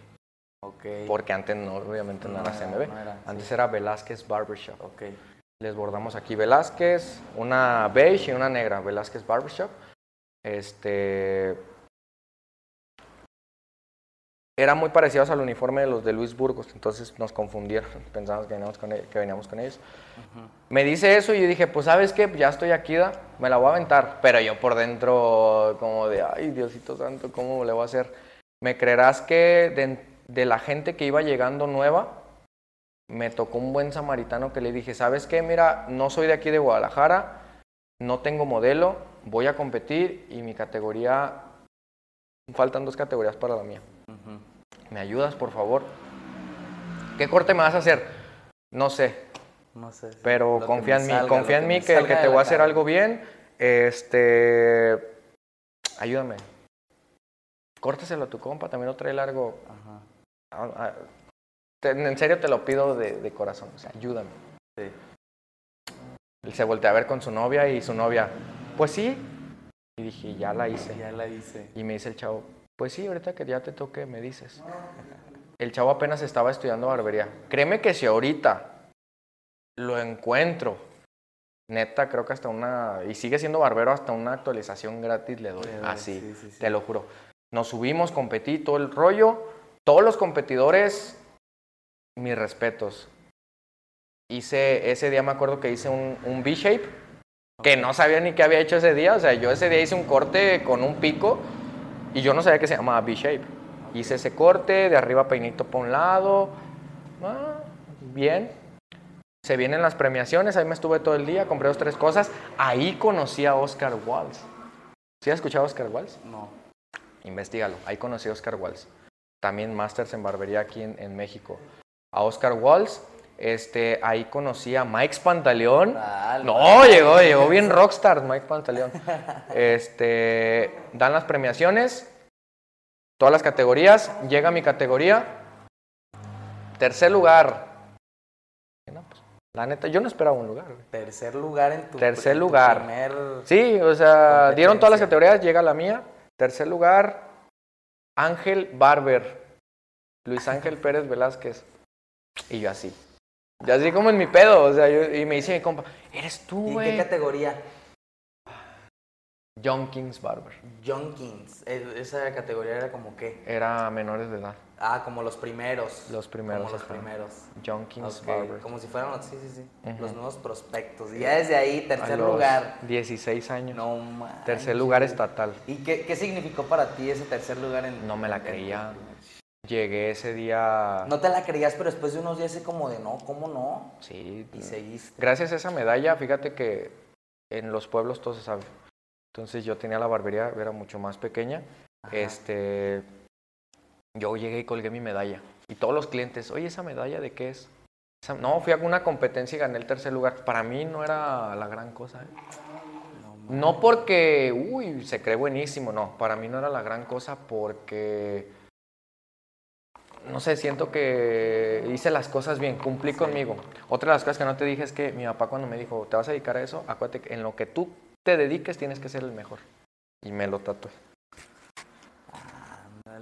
Ok. Porque antes no, obviamente no, No era CMB. no era, antes era Velázquez Barbershop. Ok. Les bordamos aquí Velázquez, una beige y una negra, Velázquez Barbershop. Este. Eran muy parecidos al uniforme de los de Luis Burgos, entonces nos confundieron, <laughs> pensamos que veníamos con, e- que veníamos con ellos. Me dice eso y yo dije, pues sabes qué, ya estoy aquí, da, me la voy a aventar. Pero yo por dentro, como de, ay Diosito Santo, ¿cómo le voy a hacer? ¿Me creerás que de, de la gente que iba llegando nueva, me tocó un buen samaritano que le dije, ¿sabes qué? Mira, no soy de aquí de Guadalajara, no tengo modelo, voy a competir y mi categoría, faltan dos categorías para la mía. ¿Me ayudas, por favor? ¿Qué corte me vas a hacer? No sé, No sé. sí. pero Lo que confía en mí, salga, confía en mí que, que de te voy a hacer algo bien. Este, ayúdame. córtaselo a tu compa, también lo trae largo. Ah, ah, te- en serio te lo pido de, de corazón, o sea, ayúdame. Sí. Él se voltea a ver con su novia y su novia, pues sí. Y dije, ya la hice. Ya la hice. Y me dice el chavo, pues sí, ahorita que ya te toque, me dices. El chavo apenas estaba estudiando barbería. Créeme que si ahorita lo encuentro, neta, creo que hasta una, y sigue siendo barbero, hasta una actualización gratis le doy. Así, sí, sí, sí. te lo juro. Nos subimos, competí, todo el rollo. Todos los competidores, mis respetos. Hice, ese día me acuerdo que hice un, un V-shape, que no sabía ni qué había hecho ese día. O sea, yo ese día hice un corte con un pico y yo no sabía que se llamaba V-shape. Hice ese corte, de arriba peinito para un lado. Ah, bien. Se vienen las premiaciones, ahí me estuve todo el día, compré dos, tres cosas. Ahí conocí a Oscar Walls. ¿Sí has escuchado a Oscar Walls? No. Investígalo. Ahí conocí a Oscar Walls. También Masters en barbería aquí en, en México. A Oscar Walls. Este, ahí conocí a Mike Pantaleón. No, llegó, llegó bien rockstar Mike Pantaleón. Este, dan las premiaciones, todas las categorías, llega mi categoría, tercer lugar. No, pues, la neta, yo no esperaba un lugar. Tercer lugar en tu Tercer en tu lugar. primer... Sí, o sea, dieron todas las categorías, llega la mía. Tercer lugar, Ángel Barber. Luis Ángel Pérez Velázquez. Y yo así. Y así como en mi pedo, o sea, yo- y me dice mi compa, eres tú, ¿Y qué güey. categoría? John Kings Barber. Junkins. Eh, Esa categoría era como qué? Era menores de edad. Ah, como los primeros. Los primeros, Como los ajá. primeros. John Kings Barber. Como si fueran los, sí, sí, sí. Los nuevos prospectos. Y ya desde ahí, tercer lugar. 16 años. No manches. Tercer lugar estatal. ¿Y qué, qué significó para ti ese tercer lugar en No me la en- creía. Llegué ese día. No te la creías, pero después de unos días es como de no, ¿cómo no? Sí. Y seguiste. Gracias a esa medalla, fíjate que en los pueblos todo se sabe. Entonces yo tenía la barbería, era mucho más pequeña. Ajá. Este, yo llegué y colgué mi medalla. Y todos los clientes, oye, ¿esa medalla de qué es? Esa- No, fui a una competencia y gané el tercer lugar. Para mí no era la gran cosa. ¿eh? No porque, uy, se cree buenísimo, no. Para mí no era la gran cosa porque, no sé, siento que hice las cosas bien, cumplí conmigo. Otra de las cosas que no te dije es que mi papá cuando me dijo, ¿te vas a dedicar a eso? Acuérdate que en lo que tú te dediques tienes que ser el mejor. Y me lo tatué.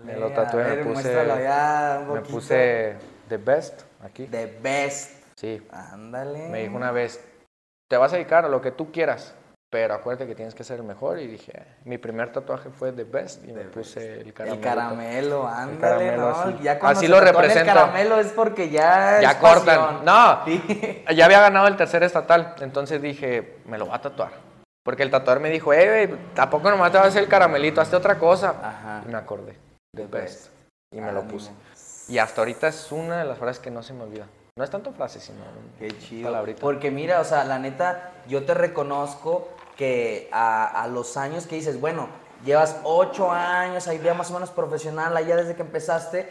Me lo tatué, me puse- muéstralo ya un Me puse The Best aquí. The best. Sí, Ándale. me dijo una vez, te vas a dedicar a lo que tú quieras, pero acuérdate que tienes que ser el mejor. Y dije, mi primer tatuaje fue The Best y me puse el caramelo. El caramelo, ándale, caramelo ¿no? así. Ya Así lo represento. El caramelo es porque ya Ya es cortan. pasión. No, Sí. <laughs> ya había ganado el tercer estatal, entonces dije, me lo voy a tatuar. Porque el tatuador me dijo, eh, tampoco nomás te vas a hacer el caramelito, hazte otra cosa. Ajá. Y me acordé, The The Best. Y me lo puse. Y hasta ahorita es una de las frases que no se me olvida. No es tanto frase, sino Qué chido. palabrita. Porque mira, o sea, la neta, yo te reconozco que a, a los años que dices, bueno, llevas ocho años, ahí ya más o menos profesional, allá desde que empezaste,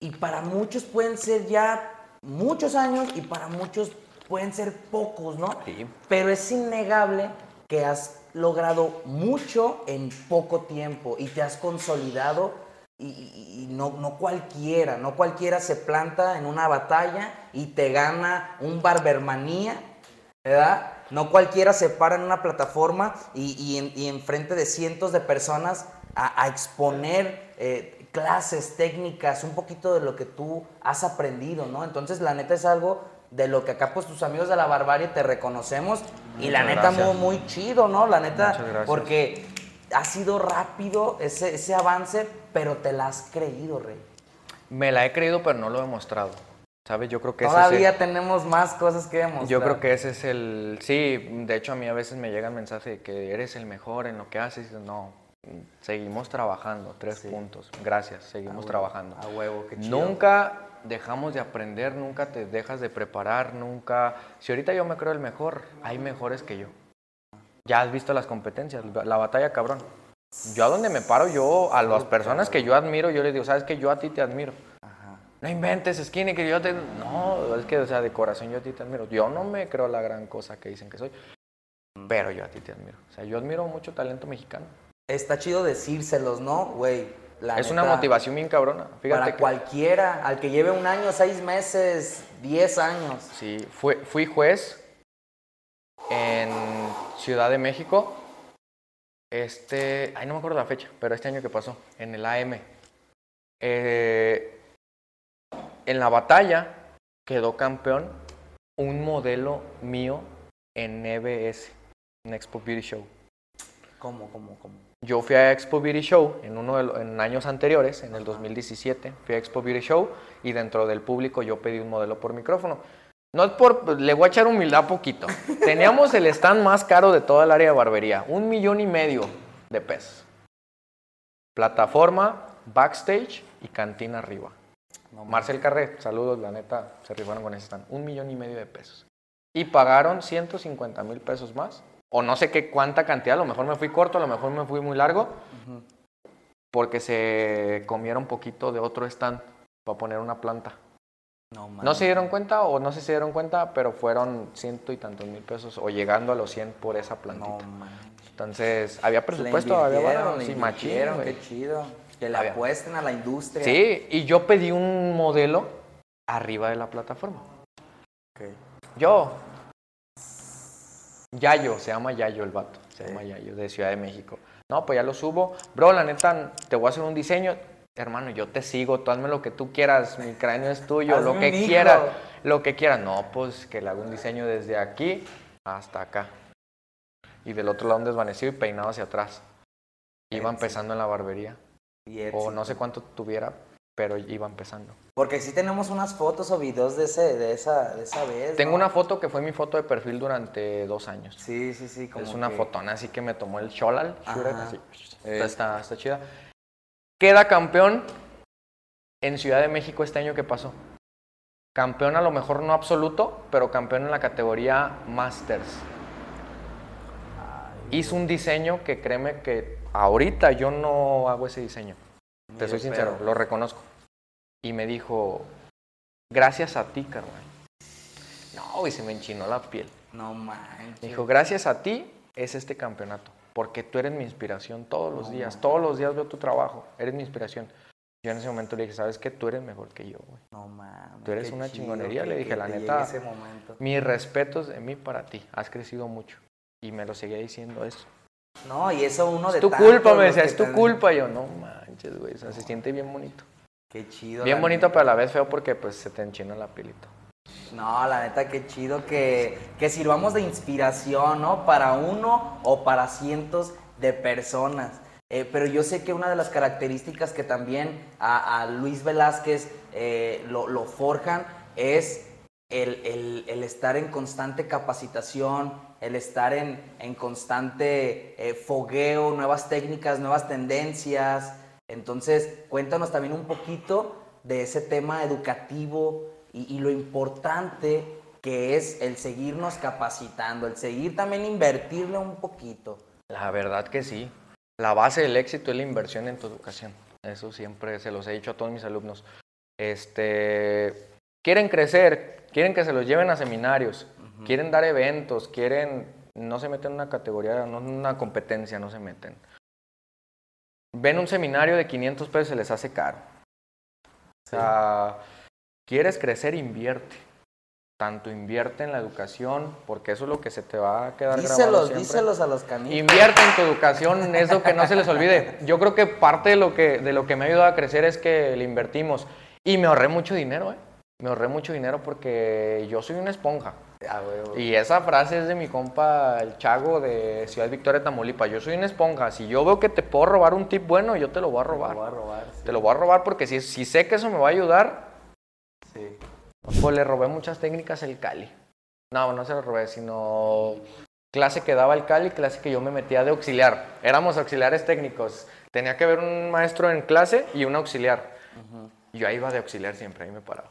y para muchos pueden ser ya muchos años y para muchos pueden ser pocos, ¿no? Sí. Pero es innegable que has logrado mucho en poco tiempo y te has consolidado y, y- y no, no cualquiera, no cualquiera se planta en una batalla y te gana un barbermanía, ¿verdad? No cualquiera se para en una plataforma y, y en, y enfrente de cientos de personas a, a exponer eh, clases, técnicas, un poquito de lo que tú has aprendido, ¿no? Entonces, la neta es algo de lo que acá, pues, tus amigos de la barbarie te reconocemos y la neta muy, muy chido, ¿no? La neta, porque ha sido rápido ese, ese avance, pero te la has creído, Rey. Me la he creído, pero no lo he demostrado. ¿Sabes? Yo creo que ese Todavía es el- tenemos más cosas que demostrar. Yo creo que ese es el... Sí, de hecho a mí a veces me llega el mensaje de que eres el mejor en lo que haces. No, seguimos trabajando, tres Sí. puntos. Gracias, seguimos huevo, trabajando. a huevo, qué chido. Nunca dejamos de aprender, nunca te dejas de preparar, nunca... Si ahorita yo me creo el mejor, hay mejores que yo. Ya has visto las competencias, la batalla cabrón. Yo a donde me paro, yo a las personas que yo admiro, yo les digo, sabes que yo a ti te admiro. No inventes, Skinny, que yo te... No, es que, o sea, de corazón yo a ti te admiro. Yo no me creo la gran cosa que dicen que soy, pero yo a ti te admiro. O sea, yo admiro mucho talento mexicano. Está chido decírselos, ¿no? Güey, La es una motivación bien cabrona. Fíjate Para que- cualquiera, al que lleve un año, seis meses, diez años. Sí, fue, fui juez en Ciudad de México. Este, ay, no me acuerdo la fecha, pero este año que pasó, en el AM. Eh, en la batalla quedó campeón un modelo mío en EBS, en Expo Beauty Show. ¿Cómo, cómo, cómo? Yo fui a Expo Beauty Show en uno de en años anteriores, en el 2017, fui a Expo Beauty Show y dentro del público yo pedí un modelo por micrófono. No es por, le voy a echar humildad poquito. <laughs> Teníamos el stand más caro de toda el área de barbería, un millón y medio de pesos. Plataforma, backstage y cantina arriba. No, Marcel Carré, saludos, la neta, se rifaron con ese stand. Un millón y medio de pesos. Y pagaron 150 mil pesos más. O no sé qué cuánta cantidad, a lo mejor me fui corto, a lo mejor me fui muy largo. Porque se comieron poquito de otro stand para poner una planta. No, No se dieron cuenta o no sé si se dieron cuenta, pero fueron ciento y tantos mil pesos o llegando a los 100 por esa No, plantita. manches. Entonces, había presupuesto, había le sí, güey. qué chido. Que le Había- apuesten a la industria. Sí, y yo pedí un modelo arriba de la plataforma. Ok. Yo. Yayo, se llama Yayo el vato. Se llama Yayo, de Ciudad de México. No, pues ya lo subo. Bro, la neta, te voy a hacer un diseño. Hermano, yo te sigo, tú hazme lo que tú quieras. Mi cráneo es tuyo, Hazme lo que quieras. Lo que quieras. No, pues que le hago un diseño desde aquí hasta acá. Y del otro lado un desvanecido y peinado hacia atrás. Iba empezando en la barbería. Y O no sé cuánto tuviera, pero iba empezando. Porque sí tenemos unas fotos o videos de, ese, de, esa, de esa vez. Tengo ¿no? una foto que fue mi foto de perfil durante dos años. Sí, sí, sí. Como es una que- fotona así que me tomó el Ajá. así. Está, está, está chida. Queda campeón en Ciudad de México este año que pasó. Campeón a lo mejor no absoluto, pero campeón en la categoría Masters. Hizo un diseño que créeme que ahorita yo no hago ese diseño. Te soy sincero, lo reconozco. Y me dijo, gracias a ti, carnal. No, y se me enchinó la piel. No manches. Me dijo, gracias a ti es este campeonato, porque tú eres mi inspiración todos los días, todos los días veo tu trabajo, eres mi inspiración. Yo en ese momento le dije, ¿sabes qué? Tú eres mejor que yo, güey. No mames. Tú eres una chido chingonería, le dije, la neta. ese momento. Mis respetos de mí para ti, has crecido mucho. Y me lo seguía diciendo eso. No, y eso uno de Es tu tantos culpa, me decía, es tu culpa. Y yo, no manches, güey, o sea, se siente bien bonito. Qué chido. Bien bonito, neta. pero a la vez feo porque pues se te enchina la pielita. No, la neta, qué chido que, que sirvamos de inspiración, ¿no? Para uno o para cientos de personas. Eh, pero yo sé que una de las características que también a, a Luis Velázquez eh, lo, lo forjan es el, el- el estar en constante capacitación, el estar en, en constante eh, fogueo, nuevas técnicas, nuevas tendencias. Entonces, cuéntanos también un poquito de ese tema educativo y, y lo importante que es el seguirnos capacitando, el seguir también invertirle un poquito. La verdad que sí. La base del éxito es la inversión en tu educación. Eso siempre se los he dicho a todos mis alumnos. Este, quieren crecer, quieren que se los lleven a seminarios, quieren dar eventos, quieren, no se meten en una categoría, no en una competencia, no se meten. Ven un seminario de 500 pesos, se les hace caro. O sea, quieres crecer, invierte. Tanto invierte en la educación, porque eso es lo que se te va a quedar grabado Díselos, siempre. díselos a los canijos. Invierte en tu educación, eso que no se les olvide. Yo creo que parte de lo que, de lo que me ha ayudado a crecer es que le invertimos. Y me ahorré mucho dinero, ¿eh? Me ahorré mucho dinero porque yo soy una esponja. Ah. Y esa frase es de mi compa, el Chago de Ciudad Victoria, Tamaulipas. Yo soy una esponja. Si yo veo que te puedo robar un tip bueno, yo te lo voy a robar. Lo voy a robar, sí. Te lo voy a robar porque si, si sé que eso me va a ayudar, Sí. pues le robé muchas técnicas el Cali. No, no se lo robé, sino clase que daba el Cali, clase que yo me metía de auxiliar. Éramos auxiliares técnicos. Tenía que haber un maestro en clase y un auxiliar. Yo ahí iba de auxiliar siempre, ahí me paraba.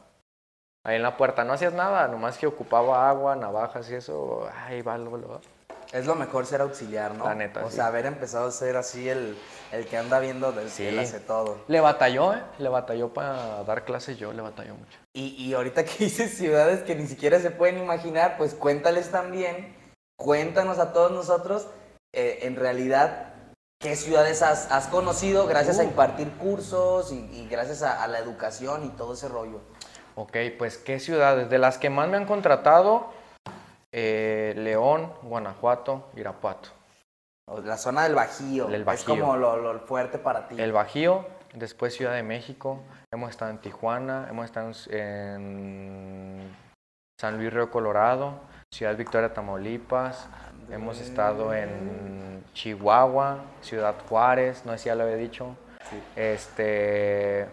Ahí en la puerta no hacías nada, nomás que ocupaba agua, navajas y eso. Ahí va, lo, lo- Es lo mejor ser auxiliar, ¿no? La neta, O sí. sea, haber empezado a ser así el, el que anda viendo del Sí. él hace todo. Le batalló, ¿eh? Le batalló para dar clases yo, le batalló mucho. Y, y ahorita que <laughs> dices ciudades que ni siquiera se pueden imaginar, pues cuéntales también, cuéntanos a todos nosotros, eh, en realidad, ¿Qué ciudades has, has conocido gracias a Uh. impartir cursos y, y gracias a, a la educación y todo ese rollo? Ok, pues qué ciudades. De las que más me han contratado, eh, León, Guanajuato, Irapuato. La zona del Bajío. Es Bajío. como lo, lo fuerte para ti. El Bajío, después Ciudad de México, hemos estado en Tijuana, hemos estado en, en San Luis Río Colorado, Ciudad Victoria, Tamaulipas, hemos estado en Chihuahua, Ciudad Juárez, no sé si ya lo había dicho, este,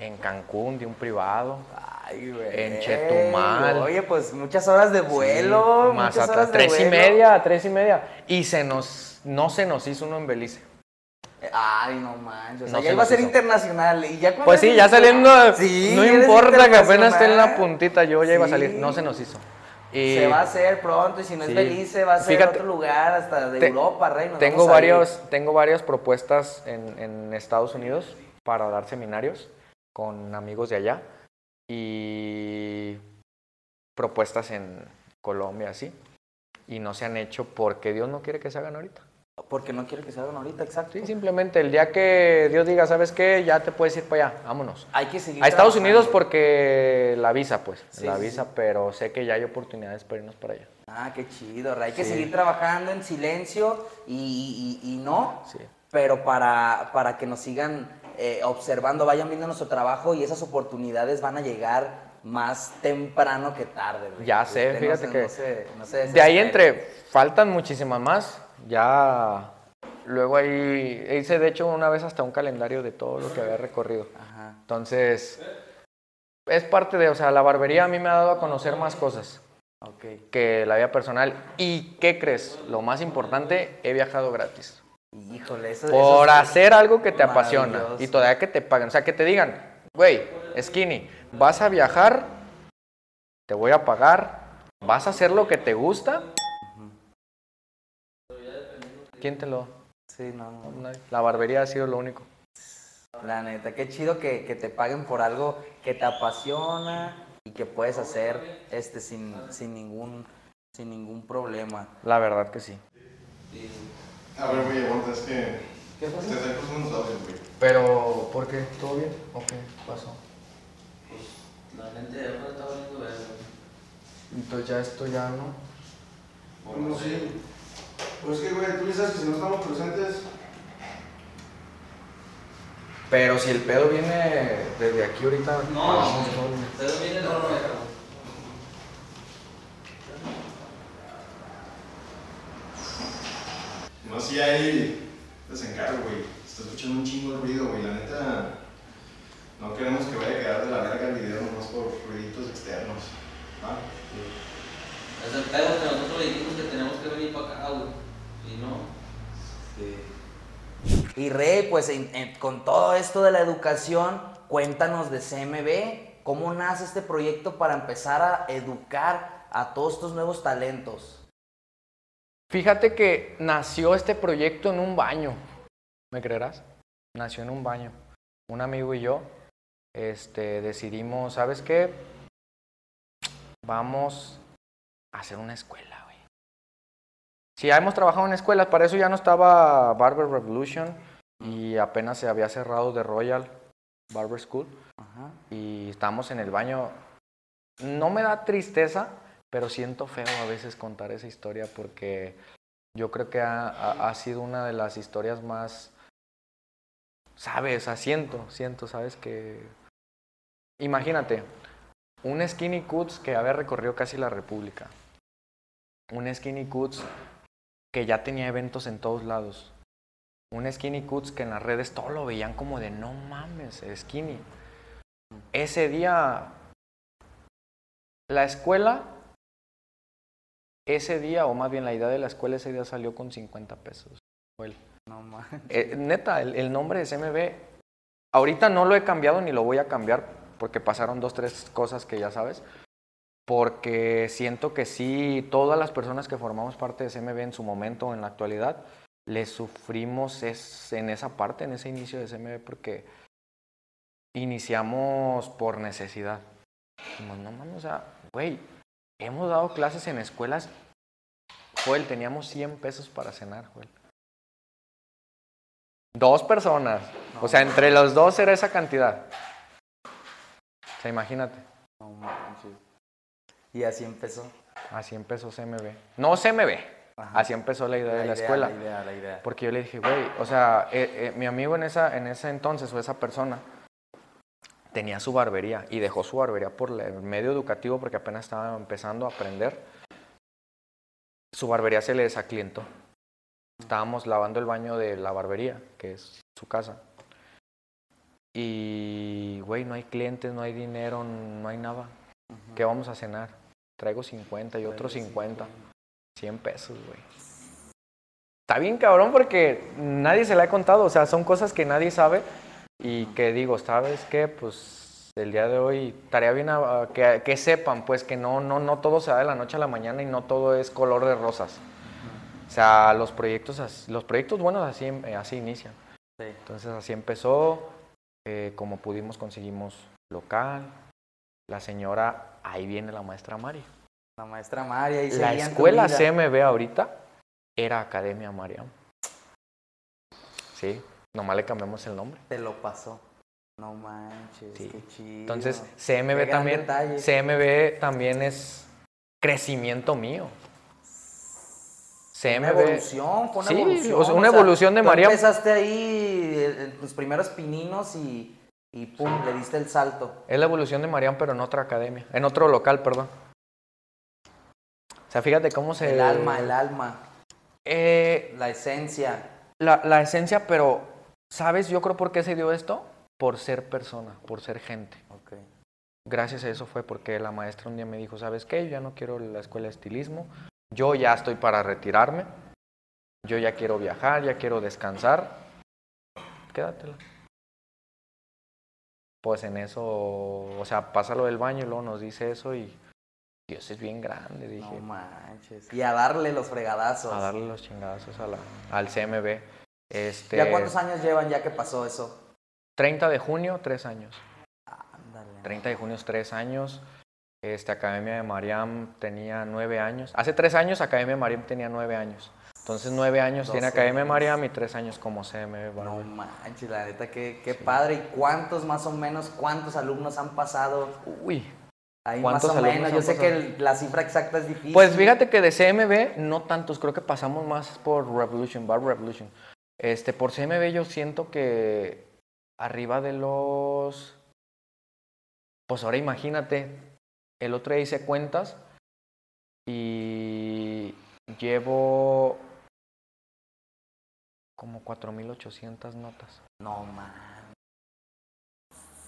en Cancún de un privado, Ay, güey. En Chetumal. Oye, pues muchas horas de vuelo. Sí, más muchas horas de tres y vuelo. media, tres y media, y se nos, no se nos hizo uno en Belice. Ay, no manches. O sea, No ya se iba a ser hizo. internacional. Y ya Pues sí, ya saliendo, Sí, no importa que apenas esté en la puntita, yo ya iba a Sí. salir, no se nos hizo. Y Se va a hacer pronto y si no Sí. es Belice va a ser Fíjate, otro lugar hasta de te- Europa, rey. nos tengo varios, tengo varias propuestas en, en Estados Unidos para dar seminarios con amigos de allá y propuestas en Colombia, así. Y no se han hecho porque Dios no quiere que se hagan ahorita. Porque no quiero que se hagan ahorita, exacto. Sí, simplemente el día que Dios diga, ¿sabes qué? Ya te puedes ir para allá, vámonos. Hay que seguir A Estados trabajando. Unidos porque la visa, pues, Sí, la sí, visa, pero sé que ya hay oportunidades para irnos para allá. Ah, qué chido, Ray. Hay que Sí. seguir trabajando en silencio y, y- y no, Sí. pero para, para que nos sigan eh, observando, vayan viendo nuestro trabajo y esas oportunidades van a llegar más temprano que tarde. Ya sé, Usted no fíjate se- que no se- no se De ahí entre, faltan muchísimas más, ya, luego ahí, hice de hecho una vez hasta un calendario de todo lo que había recorrido. Ajá. Entonces, es parte de, o sea, la barbería a mí me ha dado a conocer más cosas que la vida personal. ¿Y qué crees? Lo más importante, he viajado gratis. Híjole, eso Por eso es- hacer algo que te apasiona y todavía que te paguen. O sea, que te digan, güey, Skinny, vas a viajar, te voy a pagar, vas a hacer lo que te gusta. ¿Quién te lo? Sí, no, no. La barbería ha sido lo único. La neta, qué chido que, que te paguen por algo que te apasiona y que puedes hacer este sin, sin ningún sin ningún problema. La verdad que sí. A ver, güey, aguanta, es que. ¿Qué pasó? Te están cruzando los audios, güey. Pero, ¿por qué? ¿Todo bien? ¿O qué pasó? La gente de afuera está valiendo verga. Entonces ya esto ya no. Bueno, sí. Pues es que, güey, tú sabes que si no estamos presentes. Pero si el pedo viene desde aquí ahorita, No, pagamos todo. ustedes vienen de afuera. No, sí hay desencargo, güey. Está escuchando un chingo de ruido, güey. La neta. No queremos que vaya a quedar de la verga el video nomás por ruiditos externos. ¿Va? Es el pedo que nosotros le dijimos que tenemos que venir para acá, güey. Si no. Y Rey, pues en- en- con todo esto de la educación, cuéntanos de CMB, ¿cómo nace este proyecto para empezar a educar a todos estos nuevos talentos? Fíjate que nació este proyecto en un baño. ¿Me creerás? Nació en un baño. Un amigo y yo este, decidimos, ¿sabes qué? Vamos a hacer una escuela, güey. Sí, ya hemos trabajado en escuelas, para eso ya no estaba Barber Revolution y apenas se había cerrado The Royal Barber School Ajá. y estábamos en el baño. No me da tristeza, pero siento feo a veces contar esa historia porque yo creo que ha, sido una de las historias más, sabes, siento, siento, sabes que... Imagínate, un Skinny Cuts que había recorrido casi la República, un Skinny Cuts que ya tenía eventos en todos lados, un Skinny Cuts que en las redes todo lo veían como de no mames, Skinny. Ese día, la escuela, ese día, o más bien la idea de la escuela ese día salió con 50 pesos. No eh, neta, el, el nombre de CMB, ahorita no lo he cambiado ni lo voy a cambiar porque pasaron dos, tres cosas que ya sabes. Porque siento que sí, todas las personas que formamos parte de CMB en su momento o en la actualidad, le sufrimos es, en esa parte, en ese inicio de CMB, porque iniciamos por necesidad. Dijimos, no mames, o sea, güey, hemos dado clases en escuelas, Joel, teníamos 100 pesos para cenar, Joel. Dos personas. O sea, entre los dos era esa cantidad. O sea, imagínate. No. Y así empezó. Así empezó CMB. No CMB. Ajá. Así empezó la idea de la idea, escuela. La idea, la idea. Porque yo le dije, güey, o sea, eh, eh, mi amigo en, esa, en ese entonces o esa persona tenía su barbería y dejó su barbería por el medio educativo porque apenas estaba empezando a aprender. Su barbería se le desaclientó. Estábamos lavando el baño de la barbería, que es su casa. Y, güey, no hay clientes, no hay dinero, no hay nada. ¿Qué vamos a cenar? Traigo 50 y otros 50. 100 pesos, güey. Está bien cabrón porque nadie se la ha contado, o sea, son cosas que nadie sabe y que digo, ¿sabes qué? Pues el día de hoy estaría bien a- a que, que sepan, pues que no, no, no todo se da de la noche a la mañana y no todo es color de rosas. O sea, los proyectos, los proyectos buenos así, eh, así inician. Sí. Entonces así empezó, eh, como pudimos conseguimos local, la señora, ahí viene la maestra Mari. La maestra María. Y La escuela. CMB ahorita era Academia Mariam. Sí, nomás le cambiamos el nombre. Te lo pasó. No manches, Sí. qué chido. Entonces, CMB también. CMB también es crecimiento mío. Una CMB, evolución, fue una Sí, evolución. o sea, una evolución de tú Mariam. empezaste ahí tus primeros pininos y, y pum, le diste el salto. es la evolución de Mariam, pero en otra academia, en otro local, perdón. O sea, fíjate cómo se... El alma, el alma, Eh, la esencia. la, la esencia, pero, ¿sabes? Yo creo por qué se dio esto. Por ser persona, por ser gente. Ok. Gracias a eso fue porque la maestra un día me dijo, ¿sabes qué? Yo ya no quiero la escuela de estilismo. Yo ya estoy para retirarme. Yo ya quiero viajar, ya quiero descansar. Quédatela. Pues en eso, o sea, pasa lo del baño y luego nos dice eso y Dios es bien grande, dije. No manches. Y a darle los fregadazos. a darle los chingadazos a la, al CMB. Este, ¿Ya cuántos años llevan ya que pasó eso? 30 de junio, tres años. Ándale. 30 de junio, tres años. Este, Academia de Mariam tenía nueve años. Hace tres años Academia de Mariam tenía nueve años. Entonces nueve años tiene 12 Academia de. Mariam y tres años como CM. No Barber. manches, la neta, qué, qué padre. ¿Y cuántos más o menos, cuántos alumnos han pasado Uy. ahí más ¿Cuántos o menos? Yo sé pasado? que el- la cifra exacta es difícil. Pues fíjate que de CMB no tantos, creo que pasamos más por Revolution, Bar Revolution. Este, por CMB yo siento que arriba de los... Pues ahora imagínate, el otro día hice cuentas y llevo como 4.800 notas. No man.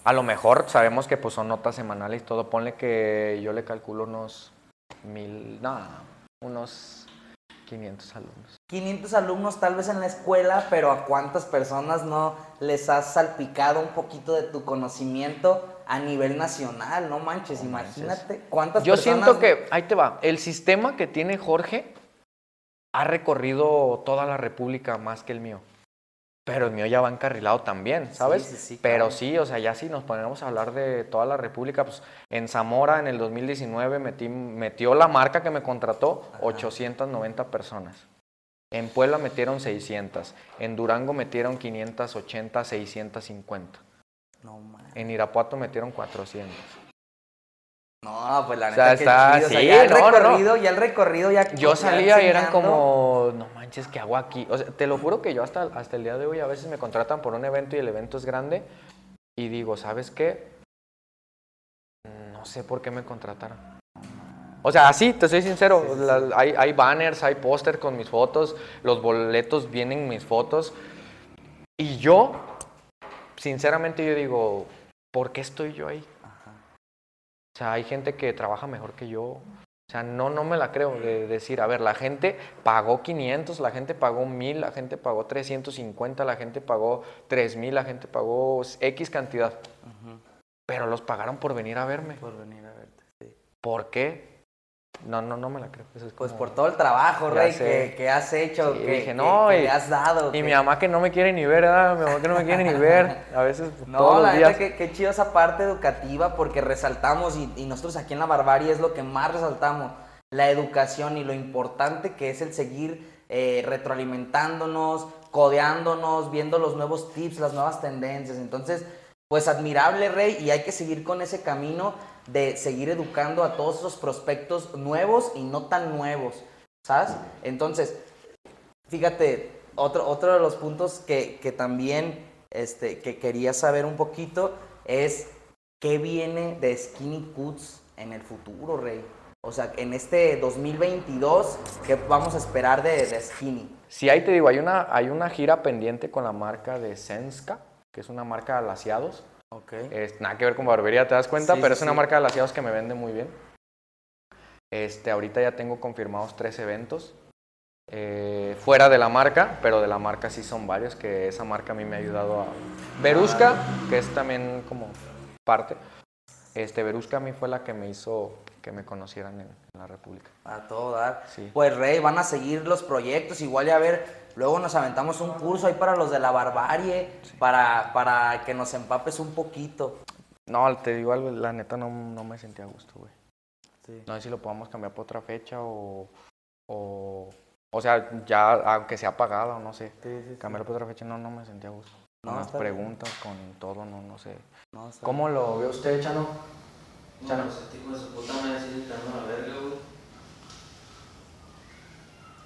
A lo mejor sabemos que pues son notas semanales y todo. Ponle que yo le calculo unos mil, no, unos 500 alumnos. 500 alumnos tal vez en la escuela, pero ¿a cuántas personas no les has salpicado un poquito de tu conocimiento a nivel nacional? No manches, No manches. imagínate cuántas Yo personas... siento que, ahí te va, el sistema que tiene Jorge ha recorrido toda la República más que el mío. Pero el mío ya va encarrilado también, ¿sabes? sí, sí, Pero claro. sí, o sea, ya si nos ponemos a hablar de toda la República, pues en Zamora en el 2019 metí, metió la marca que me contrató Ajá. 890 personas. En Puebla metieron 600. En Durango metieron 580, 650. No man. En Irapuato metieron 400. No, pues la O neta sea, qué está- chido. O sea, sí, ya el no, no, no. recorrido, ya el recorrido ya Yo salía y eran como, no manches, ¿qué hago aquí? O sea, te lo juro que yo hasta, hasta el día de hoy a veces me contratan por un evento y el evento es grande y digo, ¿sabes qué? No sé por qué me contrataron. O sea, así, te soy sincero, Sí, sí, sí. la- hay, hay banners, hay póster con mis fotos, los boletos vienen mis fotos y yo, sinceramente yo digo, ¿por qué estoy yo ahí? Ajá. O sea, hay gente que trabaja mejor que yo. O sea, no, no me la creo de decir, a ver, la gente pagó 500, la gente pagó 1000, la gente pagó 350, la gente pagó 3000, la gente pagó X cantidad. Pero los pagaron por venir a verme. Por venir a verte, sí. ¿Por qué? No, no, no me la creo. Eso es Pues como- por todo el trabajo, Ya Rey, que, que has hecho, Sí, que, dije, no, que y- has dado. Y mi mamá que no me quiere ni ver, ¿verdad? Mi mamá que no me quiere ni ver. A veces No, todos la los días. que, que chido esa parte educativa porque resaltamos y, y nosotros aquí en la barbarie es lo que más resaltamos, la educación y lo importante que es el seguir eh, retroalimentándonos, codeándonos, viendo los nuevos tips, las nuevas tendencias. Entonces, pues admirable, Rey, y hay que seguir con ese camino de seguir educando a todos esos prospectos nuevos y no tan nuevos, ¿sabes? Entonces, fíjate, otro, otro de los puntos que, que también este, que quería saber un poquito es qué viene de Skinny Cuts en el futuro, Rey. O sea, en este 2022, ¿qué vamos a esperar de, de Skinny? Sí, ahí te digo, hay una, hay una gira pendiente con la marca de Senska, que es una marca de alaciados. Ok. Es, nada que ver con barbería, te das cuenta, Sí, pero sí, es una sí. marca de alaciados que me vende muy bien. Este, ahorita ya tengo confirmados tres eventos. eh, fuera de la marca, pero de la marca sí son varios, que esa marca a mí me ha ayudado a... Verusca, que es también como parte. Este, Verusca a mí fue la que me hizo que me conocieran en, en la República. A todo dar. Sí. Pues Rey, van a seguir los proyectos, igual ya a ver, luego nos aventamos un curso ahí para los de la barbarie, para, para que nos empapes un poquito. No, te digo algo, la neta no, no me sentía a gusto, güey. Sí. No sé si lo podamos cambiar por otra fecha o... O, o sea, ya, aunque sea pagada o no sé. Cambiar por otra fecha, no, no me sentía a gusto. No, las bien. preguntas, con todo, no, no sé. No, ¿Cómo lo ve usted, Chano? No, pues me decide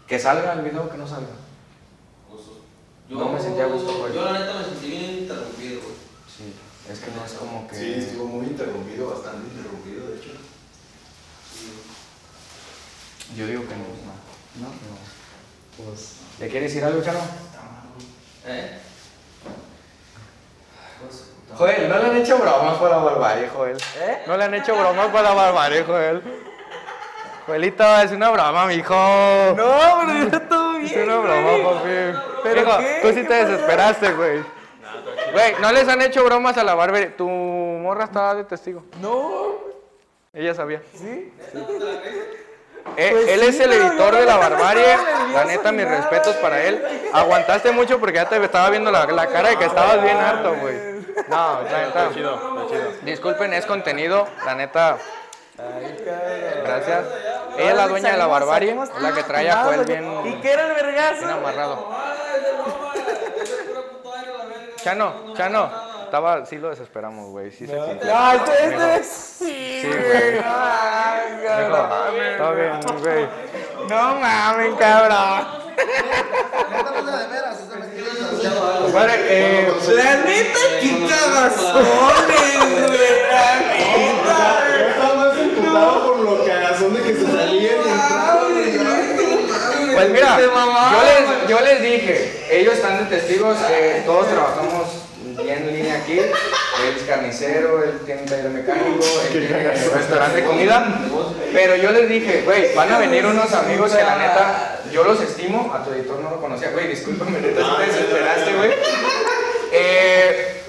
que salga el video o que no salga. Pues, No me sentía a gusto, güey. Yo la neta me sentí bien interrumpido, güey. Sí, es que no es como que... Sí, estuvo muy interrumpido, bastante interrumpido, de hecho. Yo digo que no, no. No, no. Pues... ¿Le quiere decir algo, Chano? ¿Eh? Hijo de su puta Joel, no le han hecho bromas para la barbarie, Joel. ¿Eh? No le han hecho bromas para la barbarie, Joel. Joelito, es una broma, mijo. No, pero ya todo Es bien. una broma, papi. ¿Pero Hijo, qué? tú sí te desesperaste, güey. Güey, no les han hecho bromas a la barbería. Tu morra estaba de testigo. No, Ella sabía. sí. Eh, Pues él sí, es el editor yo de la barbarie. La neta, mis respetos para él. Aguantaste mucho porque ya te estaba viendo la, la cara de que estabas bien harto, güey. No, la neta. Disculpen, es contenido. La neta. Gracias. Ella es la dueña de la barbarie. Es la que trae a Joel bien, ¿Y qué era el bien vergazo? amarrado. Chano, Chano. Estaba, sí lo desesperamos, güey. Sí se sintió. No, este, este es... Sí, Sí, güey. Está bien, güey. No mames, cabrón. Compadre, eh, La neta, qué cagazones, güey. La neta. Yo estaba más emputado por lo cagazón de que se salía y entraba, güey. Pues mira, yo les, yo les dije, ellos están de testigos, eh, todos trabajamos en línea aquí. Él es carnicero, él tiene un taller mecánico, él tiene restaurante de comida. Pero yo les dije, güey, van a venir unos amigos que la neta, yo los estimo, a tu editor no lo conocía, güey, discúlpame, neta, sí te desesperaste, güey. Eh,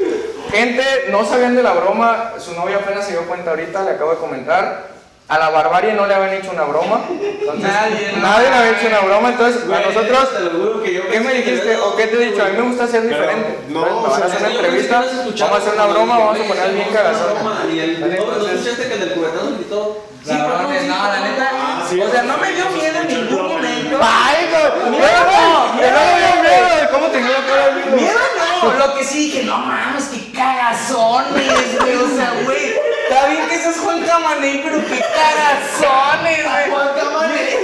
gente, no sabían de la broma, su novia apenas se dio cuenta ahorita, le acabo de comentar. A la barbarie no le habían hecho una broma. Entonces, Nadie, nadie, le había hecho una broma. Entonces, a nosotros, ¿qué me dijiste o qué te he dicho? A mí me gusta ser diferente. no, van a hacer una entrevista, vamos a hacer una broma, dije, vamos a poner bien cagazón. broma, Y el ¿Sale? ¿no, ¿no Entonces- escuchaste que el del cubetazo gritó? Sí, no, la neta. sí, o sea, no me dio miedo ningún. ¡Ay, no! Miedo, ¡Miedo! ¡Que no me dio miedo, miedo! ¿Cómo te cara miedo? Miedo no, lo que sí dije, no mames, qué cagazones, güey. O sea, güey, está bien que seas Juan Camaney, pero qué cagazones, güey. Juan Camaney.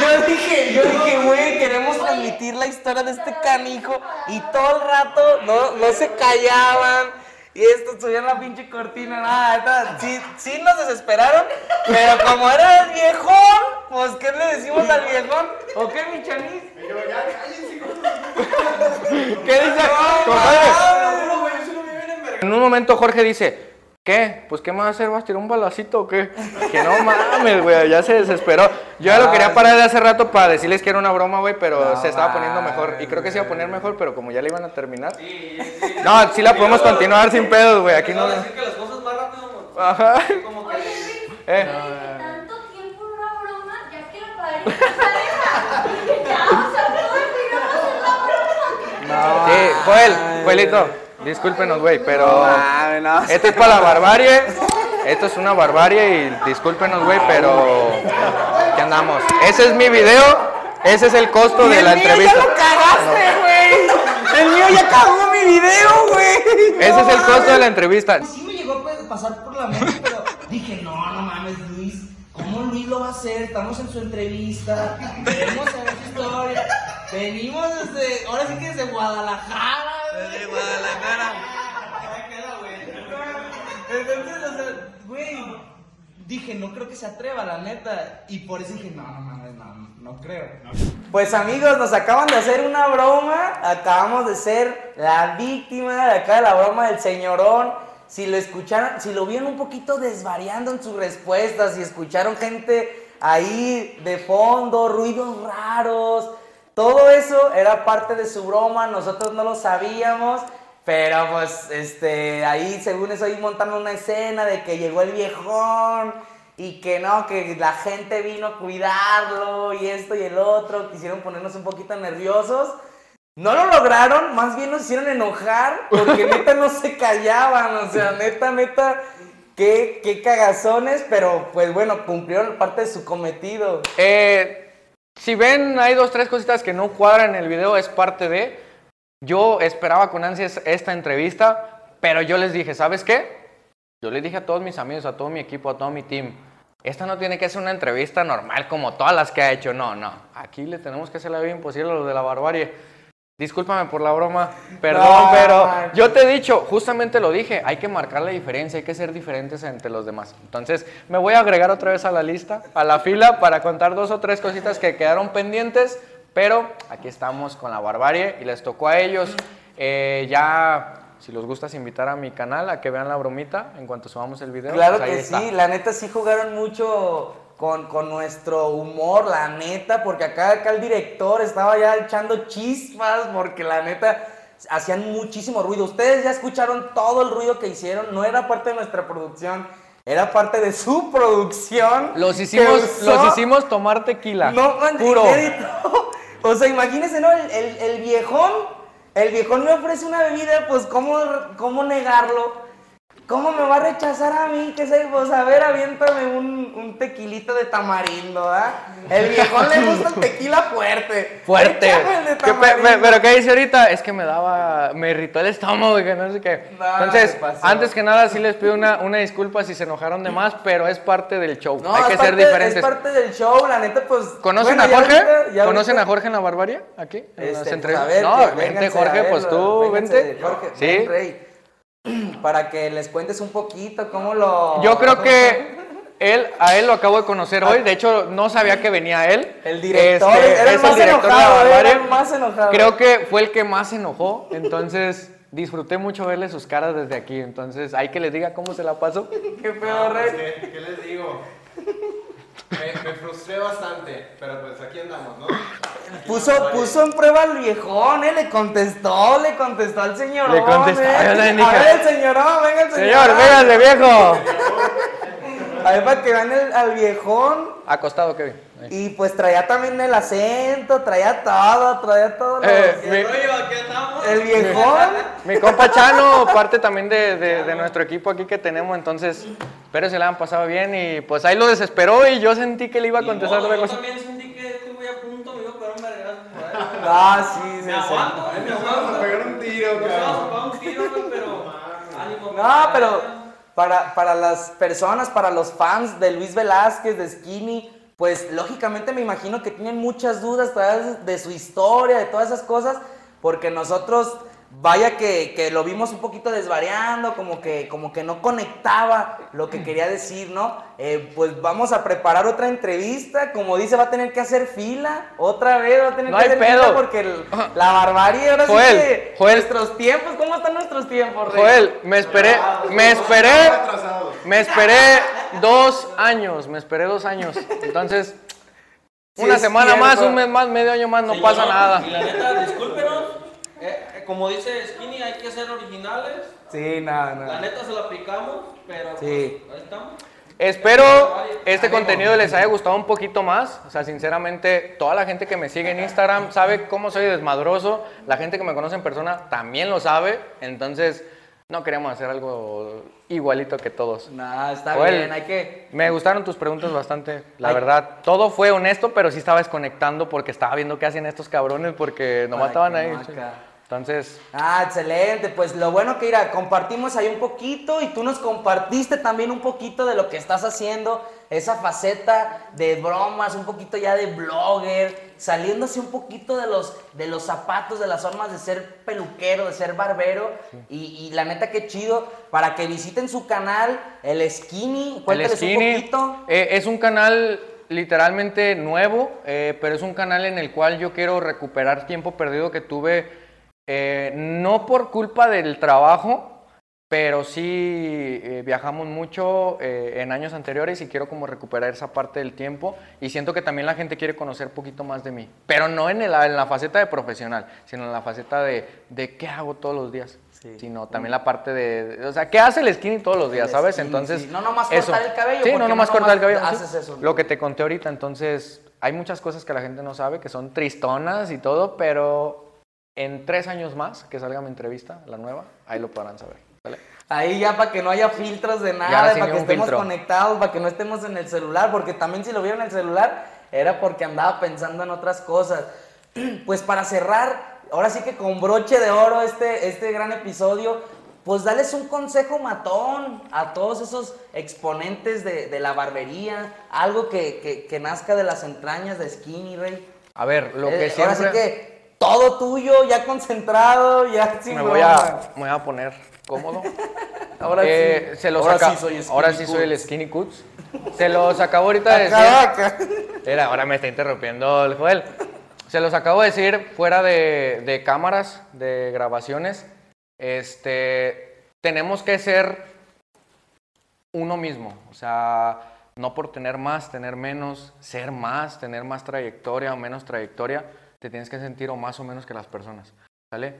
Yo dije, yo dije, güey, queremos transmitir la historia de este canijo y todo el rato no, no se callaban. Y esto subían la pinche cortina, nada, neta, sí, sí nos desesperaron, pero como era el viejón, pues ¿qué le decimos al viejón? ¿O qué, mi chanis? ¿Qué dice? Compadre. En un momento Jorge dice, ¿qué? Pues ¿qué me vas a hacer? ¿Vas a tirar un balacito o qué? Que no mames, güey, ya se desesperó. Yo ya lo quería parar de hace rato para decirles que era una broma, güey, pero No se estaba poniendo mejor. Y creo que se iba a poner mejor, pero como ya le iban a terminar. No, sí la podemos continuar sin pedos, güey. Aquí no. A decir que las cosas más rápido, mo- Ajá. como que... Oye, Luis, Eh. tanto tiempo en una broma, ya que la aleja. <laughs> Ya, o sea, video va a ser la broma. Sí, Joel, Joelito, discúlpenos, güey, pero mames, no. esto es para la barbarie. Esto es una barbarie y discúlpenos, güey, pero ¿qué andamos? Ese es mi video, ese es el costo Y de el la mío entrevista. ya lo cagaste, güey. video, güey. Ese es el costo de la entrevista. Sí me llegó a pasar por la mente, pero dije, no, no mames, Luis. ¿Cómo Luis lo va a hacer? Estamos en su entrevista. Queremos saber su historia. Venimos desde, ahora sí que desde Guadalajara. Desde Guadalajara. Entonces, o sea, güey, dije, no creo que se atreva, la neta. Y por eso dije, no, no mames, no, no creo. Pues amigos, nos acaban de hacer una broma. Acabamos de ser la víctima de acá de la broma del señorón. Si lo escucharon, si lo vieron un poquito desvariando en sus respuestas, si escucharon gente ahí de fondo, ruidos raros, todo eso era parte de su broma. Nosotros no lo sabíamos. Pero pues, este, ahí según eso, ahí montando una escena de que llegó el viejón y que no, que la gente vino a cuidarlo y esto y el otro, quisieron ponernos un poquito nerviosos. No lo lograron, más bien nos hicieron enojar porque <laughs> neta no se callaban, o sea, neta, neta, qué, qué cagazones, pero pues bueno, cumplieron parte de su cometido. Eh, si ven, hay dos, tres cositas que no cuadran en el video, es parte de. Yo esperaba con ansias esta entrevista, pero yo les dije, ¿sabes qué? Yo les dije a todos mis amigos, a todo mi equipo, a todo mi team, esta no tiene que ser una entrevista normal como todas las que ha hecho, no, no. Aquí le tenemos que hacer la vida imposible a lo de la barbarie. Discúlpame por la broma, <laughs> perdón, No, pero yo te he dicho, justamente lo dije, hay que marcar la diferencia, hay que ser diferentes entre los demás. Entonces, me voy a agregar otra vez a la lista, a la fila, para contar dos o tres cositas que quedaron pendientes, pero aquí estamos con la barbarie y les tocó a ellos. Eh, ya, si les gusta, invitar a mi canal a que vean la bromita en cuanto subamos el video. Claro pues que está. sí, la neta sí jugaron mucho con, con nuestro humor, la neta, porque acá, acá el director estaba ya echando chispas, porque la neta hacían muchísimo ruido. Ustedes ya escucharon todo el ruido que hicieron, no era parte de nuestra producción, era parte de su producción. Los hicimos, usó- los hicimos tomar tequila. No, puro. <laughs> O sea, imagínense, ¿no? El, el- el viejón, el viejón me ofrece una bebida, pues, ¿cómo, cómo negarlo? ¿Cómo me va a rechazar a mí? Que sé, pues, a ver, aviéntame un, un tequilito de tamarindo, ¿ah? El viejón le gusta el tequila fuerte. Fuerte. El de ¿Qué me- pero ¿qué dice ahorita? Es que me daba, me irritó el estómago y que no sé qué. No, Entonces, antes que nada sí les pido una, una disculpa si se enojaron de más, pero es parte del show. No, Hay es que parte- ser diferentes. Es parte del show, la neta, pues. ¿Conocen bueno, a Jorge? ahorita- ya ¿Conocen a Jorge en la barbarie? Aquí. en Este, las pues, entrevistas? ver, no, vente Jorge, pues tú, vente. Jorge, sí. Rey. <clears throat> Para que les cuentes un poquito cómo lo. Yo creo que <laughs> él, a él lo acabo de conocer hoy. De hecho, no sabía que venía él. El director, Este, era el es más director de la enojado, era barbarie. el más enojado. Creo que fue el que más se enojó. Entonces, disfruté mucho verle sus caras desde aquí. Entonces, hay que les diga cómo se la pasó. <laughs> Qué pedo, Rey. ¿Qué, qué les digo? Me, me frustré bastante, pero pues aquí andamos, ¿no? Puso, puso en prueba al viejón, ¿eh? Le contestó, le contestó al señor. Le contestó, también A ver, el señorón, venga el señor. Señor, véngase, viejo. A ver, para que vean el- al viejón. Acostado, Kevin. Ahí. Y pues traía también el acento, traía todo, traía todo. Eh, mi- aquí estamos. el viejón. <laughs> Mi compa Chano, parte también de, de- de nuestro equipo aquí que tenemos, entonces espero se la han pasado bien y pues ahí lo desesperó y yo sentí que le iba a contestar otra Yo cosa. también sentí que estuve a punto, me iba a pegar un vergazo por ahí. Ah, sí, sí, Me sí. aguanto, me aguanto. pegar un tiro, Me cabrón. vamos a pegar un tiro, pero. <laughs> ánimo, No, pero para, para las personas, para los fans de Luis Velázquez, de Skinny, pues lógicamente me imagino que tienen muchas dudas de su historia, de todas esas cosas, porque nosotros, vaya que, que lo vimos un poquito desvariando, como que, como que no conectaba lo que quería decir, ¿no? Eh, pues vamos a preparar otra entrevista, como dice, va a tener que hacer fila, otra vez va a tener No que hay hacer pedo. fila porque el- la barbarie ahora Joel, sí que Joel. nuestros tiempos, ¿cómo están nuestros tiempos, Rey? Joel, me esperé, me esperé, me esperé dos años, me esperé dos años. Entonces, Sí, una semana más, un mes más, medio año más, no Señor, pasa nada. Y la neta, discúlpenos. eh, como dice Skinny, hay que ser originales. Sí, nada, La nada. neta se la aplicamos, pero Sí. pues, ahí estamos. Espero este contenido les haya gustado un poquito más. O sea, sinceramente, toda la gente que me sigue en Instagram <laughs> sabe cómo soy desmadroso. La gente que me conoce en persona también lo sabe. Entonces, no queremos hacer algo igualito que todos. Nada, está Joel, bien, hay que... Me gustaron tus preguntas bastante, la Ay. verdad. Todo fue honesto, pero sí estaba desconectando porque estaba viendo qué hacían estos cabrones porque nomás para estaban ahí. acá. Entonces, Ah, excelente. Pues lo bueno que mira, compartimos ahí un poquito y tú nos compartiste también un poquito de lo que estás haciendo, esa faceta de bromas, un poquito ya de blogger, saliéndose un poquito de los, de los zapatos, de las formas de ser peluquero, de ser barbero. Y, y la neta que chido, para que visiten su canal, el Skinny, el cuéntales un Skinny poquito. eh, es un canal literalmente nuevo, eh, pero es un canal en el cual yo quiero recuperar tiempo perdido que tuve, eh, no por culpa del trabajo, pero sí eh, viajamos mucho eh, en años anteriores y quiero como recuperar esa parte del tiempo y siento que también la gente quiere conocer un poquito más de mí, pero no en, el- en la faceta de profesional, sino en la faceta de, de qué hago todos los días. Sino también la parte de, o sea, ¿qué hace el skinny todos los días, sabes? skinny, Entonces, sí. No nomás eso. cortar el cabello, Sí, no nomás no cortar el cabello. haces eso. Lo que te conté ahorita, entonces, hay muchas cosas que la gente no sabe, que son tristonas y todo, pero en tres años más que salga mi entrevista, la nueva, ahí lo podrán saber. Ahí ya para que no haya filtros de nada, para que estemos filtro. conectados, para que no estemos en el celular, porque también si lo vieron en el celular era porque andaba pensando en otras cosas. <clears throat> Pues para cerrar, ahora sí que con broche de oro este, este gran episodio, pues dales un consejo matón a todos esos exponentes de, de la barbería, algo que, que- que nazca de las entrañas de Skinny, Rey. A ver, lo que Eh, Ahora siempre... sí que todo tuyo, ya concentrado, ya sin me, voy a, me voy a poner cómodo. <laughs> Ahora Eh, sí. Se los ahora sí soy Skinny ahora sí soy el. Skinny Cuts. Se los acabo ahorita de decir. Era, ahora me está interrumpiendo el Joel. Se los acabo de decir fuera de, de cámaras, de grabaciones. Este, tenemos que ser uno mismo. O sea, no por tener más, tener menos, ser más, tener más trayectoria o menos trayectoria, te tienes que sentir o más o menos que las personas. ¿Sale?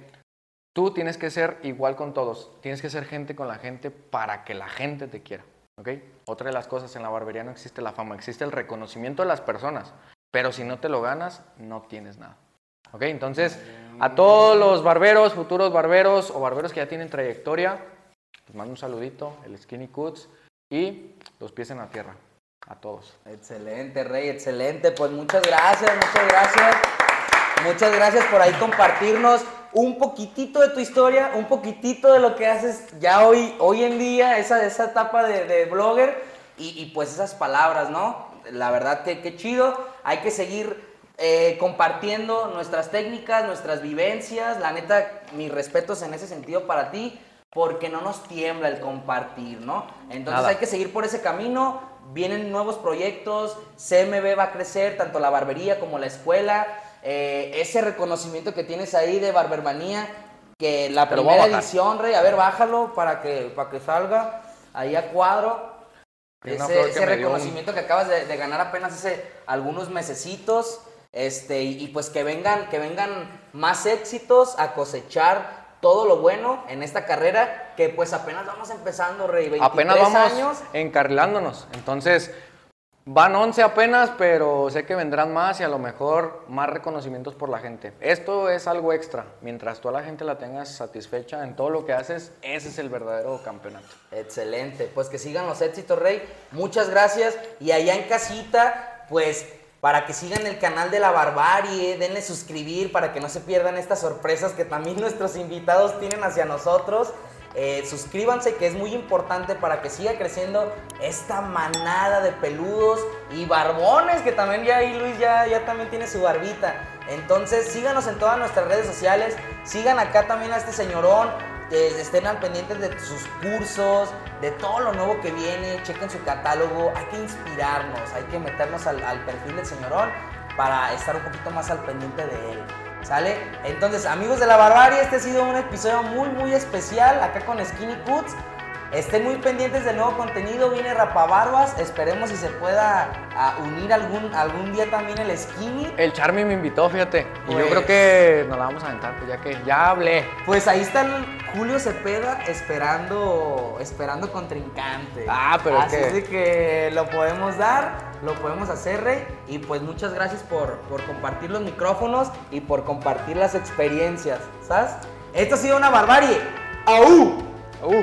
Tú tienes que ser igual con todos. Tienes que ser gente con la gente para que la gente te quiera. ¿Ok? Otra de las cosas, en la barbería no existe la fama, existe el reconocimiento de las personas. Pero si no te lo ganas, no tienes nada. ¿Ok? Entonces, a todos los barberos, futuros barberos o barberos que ya tienen trayectoria, les mando un saludito, el Skinny Cuts y los pies en la tierra. A todos. Excelente, Rey, excelente. Pues muchas gracias, muchas gracias. Muchas gracias por ahí compartirnos un poquitito de tu historia, un poquitito de lo que haces ya hoy, hoy en día, esa, esa etapa de, de blogger y, y pues esas palabras, ¿no? La verdad que qué chido. Hay que seguir eh, compartiendo nuestras técnicas, nuestras vivencias. La neta, mis respetos en ese sentido para ti, porque no nos tiembla el compartir, ¿no? Entonces Nada. hay que seguir por ese camino. Vienen nuevos proyectos, CMB va a crecer, tanto la barbería como la escuela. Eh, ese reconocimiento que tienes ahí de Barbermanía, que la a primera edición, Rey, a ver, bájalo para que, para que salga ahí a cuadro. Ese, ese dio un- reconocimiento que acabas de, de ganar apenas hace algunos mesecitos. Este, y, y pues que vengan, que vengan más éxitos a cosechar todo lo bueno en esta carrera que pues apenas vamos empezando, Rey. 23 Apenas vamos años. encarrilándonos. Entonces, van 11 apenas, pero sé que vendrán más y a lo mejor más reconocimientos por la gente. Esto es algo extra. Mientras tú a la gente la tengas satisfecha en todo lo que haces, ese es el verdadero campeonato. Excelente, pues que sigan los éxitos, Rey. Muchas gracias. Y allá en casita, pues para que sigan el canal de la barbarie, denle suscribir para que no se pierdan estas sorpresas que también <laughs> nuestros invitados tienen hacia nosotros. Eh, suscríbanse que es muy importante para que siga creciendo esta manada de peludos y barbones que también ya ahí Luis ya, ya también tiene su barbita. Entonces síganos en todas nuestras redes sociales, sigan acá también a este señorón, que estén al pendientes de sus cursos, de todo lo nuevo que viene, chequen su catálogo, hay que inspirarnos, hay que meternos al, al perfil del señorón para estar un poquito más al pendiente de él. ¿Sale? Entonces, amigos de la barbarie, este ha sido un episodio muy, muy especial acá con Skinny Cuts. Estén muy pendientes del nuevo contenido, viene Rapabarbas, esperemos si se pueda unir algún, algún día también el Skinny. El Charmy me invitó, fíjate. Y yo Pues- creo que nos la vamos a aventar, pues ya que ya hablé. Pues ahí está el Julio Cepeda esperando, esperando contrincante. Ah, pero es Así que- es de que lo podemos dar, lo podemos hacer, Rey. Y pues muchas gracias por, por compartir los micrófonos y por compartir las experiencias, ¿sabes? Esto ha sido una barbarie. ¡Aú! Uh.